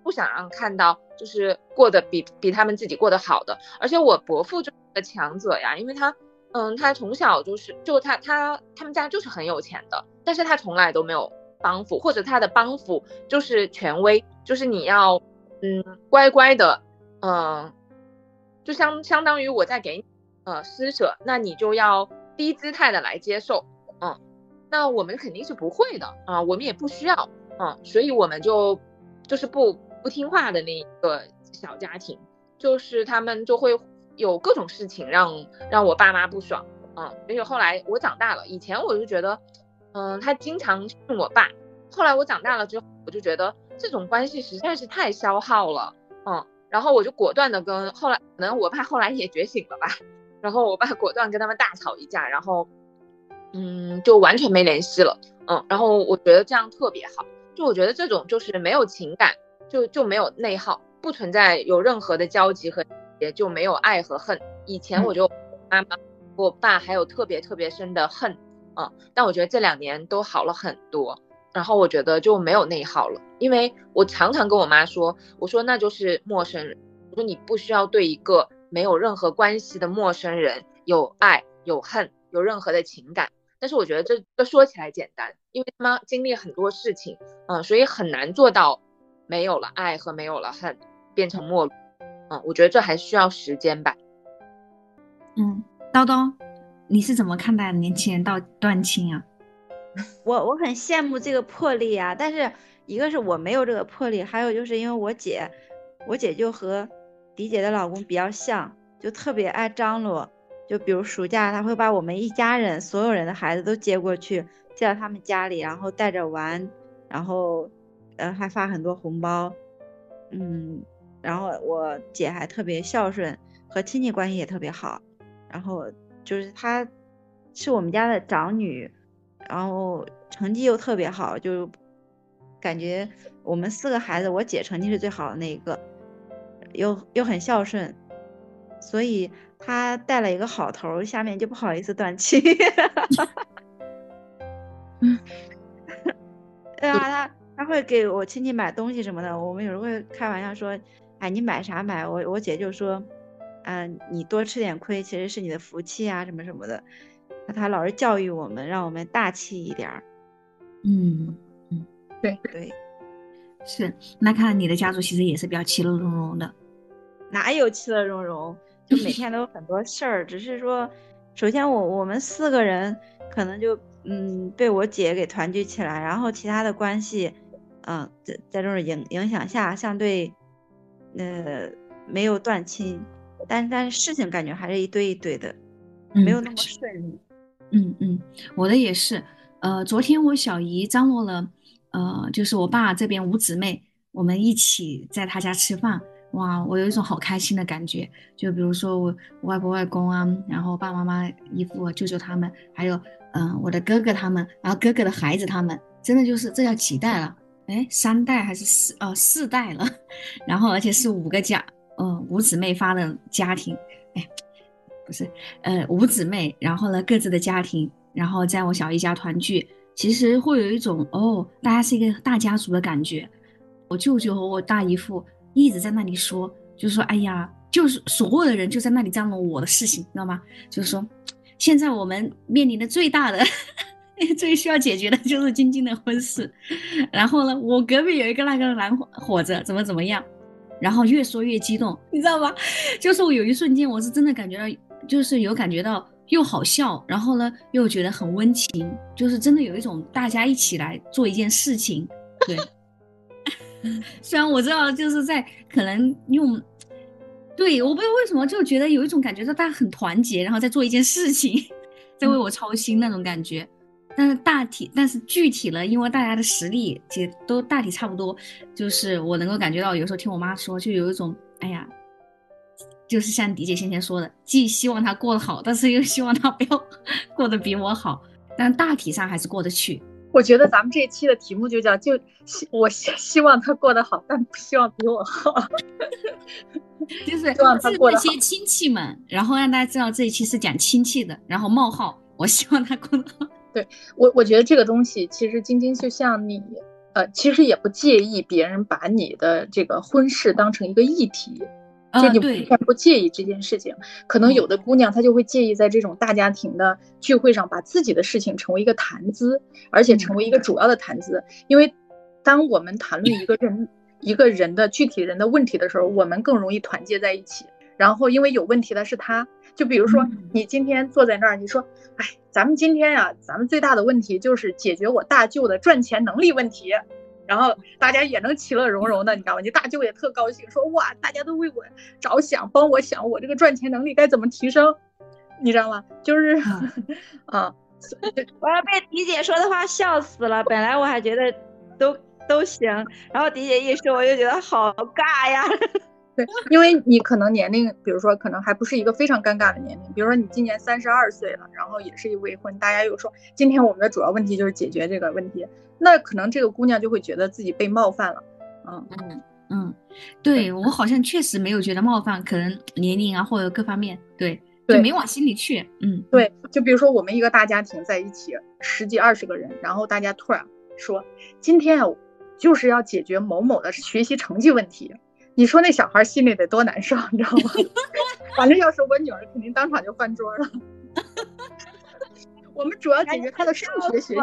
不想让看到，就是过得比比他们自己过得好的。而且我伯父就是个强者呀，因为他，嗯，他从小就是就他他他们家就是很有钱的，但是他从来都没有帮扶，或者他的帮扶就是权威，就是你要嗯乖乖的，嗯，就相相当于我在给你呃施舍，那你就要低姿态的来接受，嗯，那我们肯定是不会的啊、我们也不需要，嗯，所以我们就就是不不听话的那一个小家庭，就是他们就会有各种事情让让我爸妈不爽，嗯，而且后来我长大了，以前我就觉得，嗯，他经常训我爸，后来我长大了之后，我就觉得这种关系实在是太消耗了，嗯，然后我就果断的跟后来可能我爸后来也觉醒了吧，然后我爸果断跟他们大吵一架，然后嗯就完全没联系了，嗯，然后我觉得这样特别好，就我觉得这种就是没有情感，就就没有内耗，不存在有任何的交集和也就没有爱和恨。以前我就妈妈、我爸还有特别特别深的恨，嗯，但我觉得这两年都好了很多。然后我觉得就没有内耗了，因为我常常跟我妈说，我说那就是陌生人，我说你不需要对一个没有任何关系的陌生人有爱、有恨、有任何的情感。但是我觉得这这说起来简单，因为他们经历很多事情，嗯，所以很难做到没有了爱和没有了恨变成陌路，嗯，我觉得这还需要时间吧。嗯，叨叨，你是怎么看待年轻人到断亲啊？我我很羡慕这个魄力啊，但是一个是我没有这个魄力，还有就是因为我姐，我姐就和迪姐的老公比较像，就特别爱张罗。就比如暑假，她会把我们一家人所有人的孩子都接过去，接到他们家里，然后带着玩，然后呃还发很多红包，嗯，然后我姐还特别孝顺，和亲戚关系也特别好，然后就是她是我们家的长女。然后成绩又特别好，就感觉我们四个孩子，我姐成绩是最好的那一个，又又很孝顺，所以她带了一个好头，下面就不好意思断气。嗯 对啊，她她会给我亲戚买东西什么的，我们有时候会开玩笑说，哎，你买啥买？我我姐就说，嗯、你多吃点亏，其实是你的福气啊，什么什么的。他老是教育我们，让我们大气一点儿。嗯嗯，对对，是。那看来你的家族其实也是比较其乐融融的。哪有其乐融融？就每天都有很多事儿，只是说，首先我我们四个人可能就嗯被我姐给团聚起来，然后其他的关系，嗯，在在这种影影响下，相对呃没有断亲，但但是事情感觉还是一堆一堆的，没有那么顺利。嗯嗯，我的也是。呃，昨天我小姨张罗了，呃，就是我爸这边五姊妹，我们一起在他家吃饭。哇，我有一种好开心的感觉。就比如说我外婆外公啊，然后爸爸妈妈、姨父、舅舅他们，还有嗯我的哥哥他们，然后哥哥的孩子他们，真的就是这要几代了？哎，三代还是四哦四代了？然后而且是五个家，嗯五姊妹发的家庭，哎，不是，呃五姊妹，然后呢各自的家庭，然后在我小姨家团聚，其实会有一种哦大家是一个大家族的感觉。我舅舅和我大姨父。一直在那里说，就是说，哎呀，就是所有的人就在那里张罗我的事情，知道吗？就是说，现在我们面临的最大的、最需要解决的就是晶晶的婚事。然后呢，我隔壁有一个那个男伙子，怎么怎么样？然后越说越激动，你知道吗？就是我有一瞬间，我是真的感觉到，就是有感觉到又好笑，然后呢又觉得很温情，就是真的有一种大家一起来做一件事情，对。虽然我知道，就是在可能用，对，我不知道为什么就觉得有一种感觉，说大家很团结，然后在做一件事情，在为我操心那种感觉。但是大体，但是具体了，因为大家的实力其实都大体差不多，就是我能够感觉到，有时候听我妈说，就有一种，哎呀，就是像迪姐先前说的，既希望他过得好，但是又希望他不要 过得比我好，但大体上还是过得去。我觉得咱们这一期的题目就叫“就希我希希望他过得好，但不希望比我好 ”，就是希望他过得那些亲戚们，然后让大家知道这一期是讲亲戚的，然后冒号，我希望他过得好。对我，我觉得这个东西其实晶晶就像你，呃，其实也不介意别人把你的这个婚事当成一个议题。就你完全不介意这件事情，可能有的姑娘她就会介意在这种大家庭的聚会上把自己的事情成为一个谈资，而且成为一个主要的谈资。因为当我们谈论一个人一个人的具体人的问题的时候，我们更容易团结在一起。然后因为有问题的是他，就比如说你今天坐在那儿，你说，哎，咱们今天呀，咱们最大的问题就是解决我大舅的赚钱能力问题。然后大家也能其乐融融的，你知道吗？你大舅也特高兴，说哇，大家都为我着想，帮我想我这个赚钱能力该怎么提升，你知道吗？就是啊，我要被迪姐说的话笑死了。本来我还觉得都都行，然后迪姐一说，我就觉得好尬呀。对，因为你可能年龄，比如说可能还不是一个非常尴尬的年龄，比如说你今年三十二岁了，然后也是一未婚，大家又说今天我们的主要问题就是解决这个问题。那可能这个姑娘就会觉得自己被冒犯了，嗯嗯嗯，对我好像确实没有觉得冒犯，可能年龄啊或者各方面，对对，没往心里去，嗯，对，就比如说我们一个大家庭在一起十几二十个人，然后大家突然说今天啊就是要解决某某的学习成绩问题，你说那小孩心里得多难受，你知道吗？反正要是我女儿，肯定当场就翻桌了。我们主要解决她的数学学习。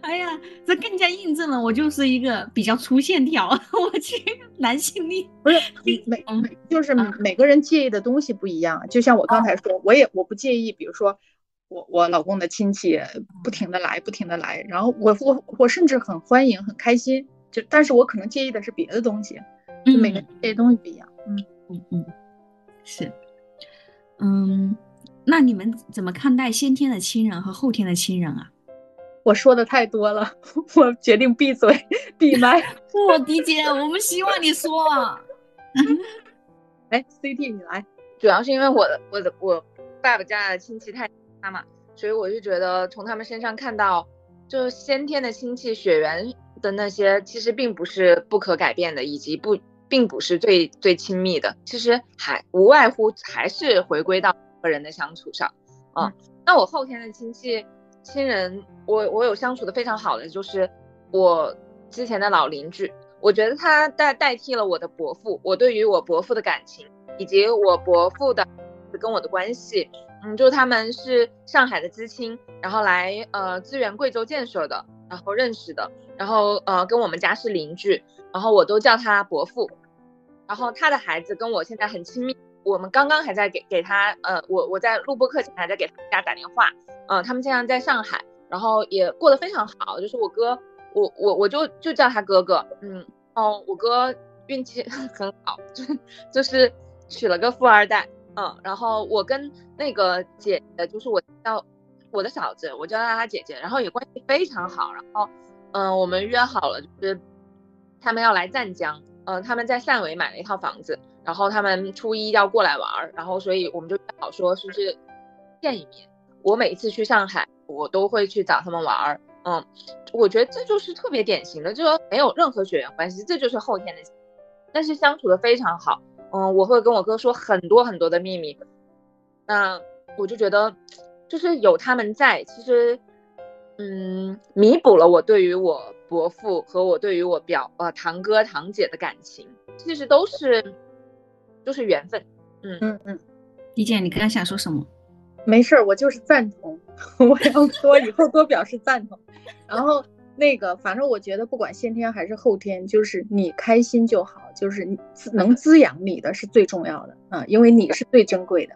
哎呀，这更加印证了我就是一个比较粗线条。我去，男性力不是每每就是每个人介意的东西不一样。就像我刚才说，我也我不介意，比如说我我老公的亲戚不停的来，不停的来，然后我我我甚至很欢迎，很开心。就但是我可能介意的是别的东西，就每个人介意东西不一样。嗯嗯嗯，是，嗯，那你们怎么看待先天的亲人和后天的亲人啊？我说的太多了，我决定闭嘴闭麦。不，迪姐，我们希望你说。哎，CT 你来。主要是因为我的我的我爸爸家的亲戚太大嘛，所以我就觉得从他们身上看到，就先天的亲戚血缘的那些，其实并不是不可改变的，以及不并不是最最亲密的，其实还无外乎还是回归到和人的相处上。嗯，那我后天的亲戚。亲人，我我有相处的非常好的，就是我之前的老邻居，我觉得他代代替了我的伯父，我对于我伯父的感情，以及我伯父的跟我的关系，嗯，就他们是上海的知青，然后来呃支援贵州建设的，然后认识的，然后呃跟我们家是邻居，然后我都叫他伯父，然后他的孩子跟我现在很亲密，我们刚刚还在给给他呃我我在录播课前还在给他们家打电话，嗯，他们现在在上海，然后也过得非常好，就是我哥，我我我就就叫他哥哥，嗯，哦，我哥运气很好，就就是娶了个富二代。嗯，然后我跟那个姐姐，就是我叫我的嫂子，我叫她她姐姐，然后也关系非常好。然后，嗯，我们约好了，就是他们要来湛江，嗯，他们在汕尾买了一套房子，然后他们初一要过来玩儿，然后所以我们就好说是不是见一面。我每次去上海，我都会去找他们玩儿。嗯，我觉得这就是特别典型的，就说没有任何血缘关系，这就是后天的，但是相处的非常好。嗯，我会跟我哥说很多很多的秘密，那我就觉得，就是有他们在，其实，嗯，弥补了我对于我伯父和我对于我表呃堂哥堂姐的感情，其实都是，都是缘分。嗯嗯嗯，李姐，你刚刚想说什么？没事儿，我就是赞同，我要 多以后多表示赞同，然后。那个，反正我觉得不管先天还是后天，就是你开心就好，就是能滋养你的是最重要的啊，因为你是最珍贵的，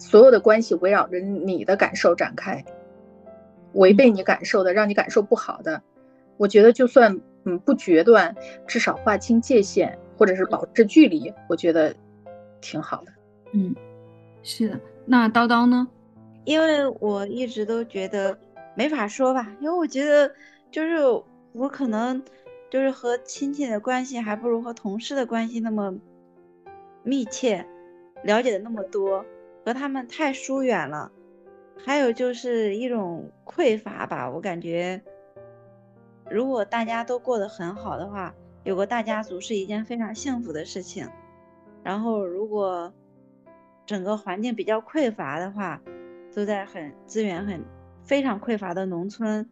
所有的关系围绕着你的感受展开，违背你感受的，让你感受不好的，我觉得就算嗯不决断，至少划清界限或者是保持距离，我觉得挺好的。嗯，是的。那叨叨呢？因为我一直都觉得没法说吧，因为我觉得。就是我可能就是和亲戚的关系还不如和同事的关系那么密切，了解的那么多，和他们太疏远了。还有就是一种匮乏吧，我感觉如果大家都过得很好的话，有个大家族是一件非常幸福的事情。然后如果整个环境比较匮乏的话，都在很资源很非常匮乏的农村。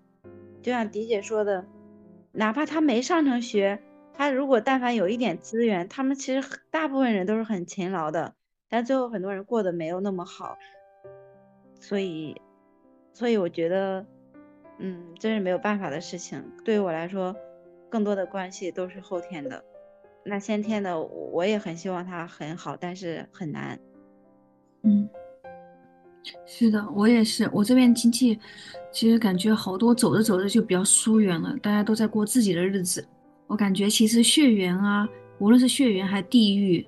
就像迪姐说的，哪怕他没上成学，他如果但凡有一点资源，他们其实大部分人都是很勤劳的，但最后很多人过得没有那么好，所以，所以我觉得，嗯，这是没有办法的事情。对于我来说，更多的关系都是后天的，那先天的我也很希望他很好，但是很难。嗯。是的，我也是。我这边亲戚，其实感觉好多走着走着就比较疏远了，大家都在过自己的日子。我感觉其实血缘啊，无论是血缘还是地域，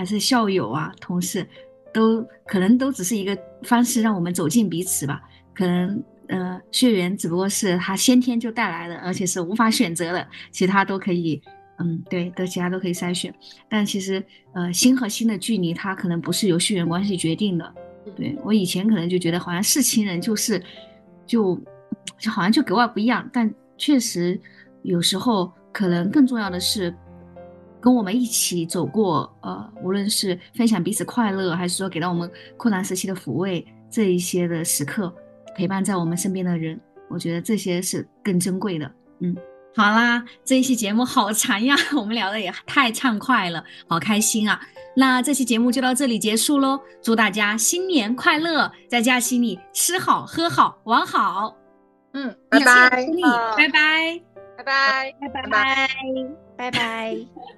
还是校友啊、同事，都可能都只是一个方式，让我们走近彼此吧。可能呃，血缘只不过是他先天就带来的，而且是无法选择的，其他都可以，嗯，对，都其他都可以筛选。但其实呃，心和心的距离，它可能不是由血缘关系决定的。对我以前可能就觉得好像是亲人就是，就就好像就格外不一样，但确实有时候可能更重要的是跟我们一起走过，呃，无论是分享彼此快乐，还是说给到我们困难时期的抚慰，这一些的时刻陪伴在我们身边的人，我觉得这些是更珍贵的，嗯。好啦，这一期节目好长呀，我们聊的也太畅快了，好开心啊！那这期节目就到这里结束喽，祝大家新年快乐，在假期里吃好喝好玩好，嗯，拜拜，拜拜，拜拜，拜拜，拜拜，拜拜。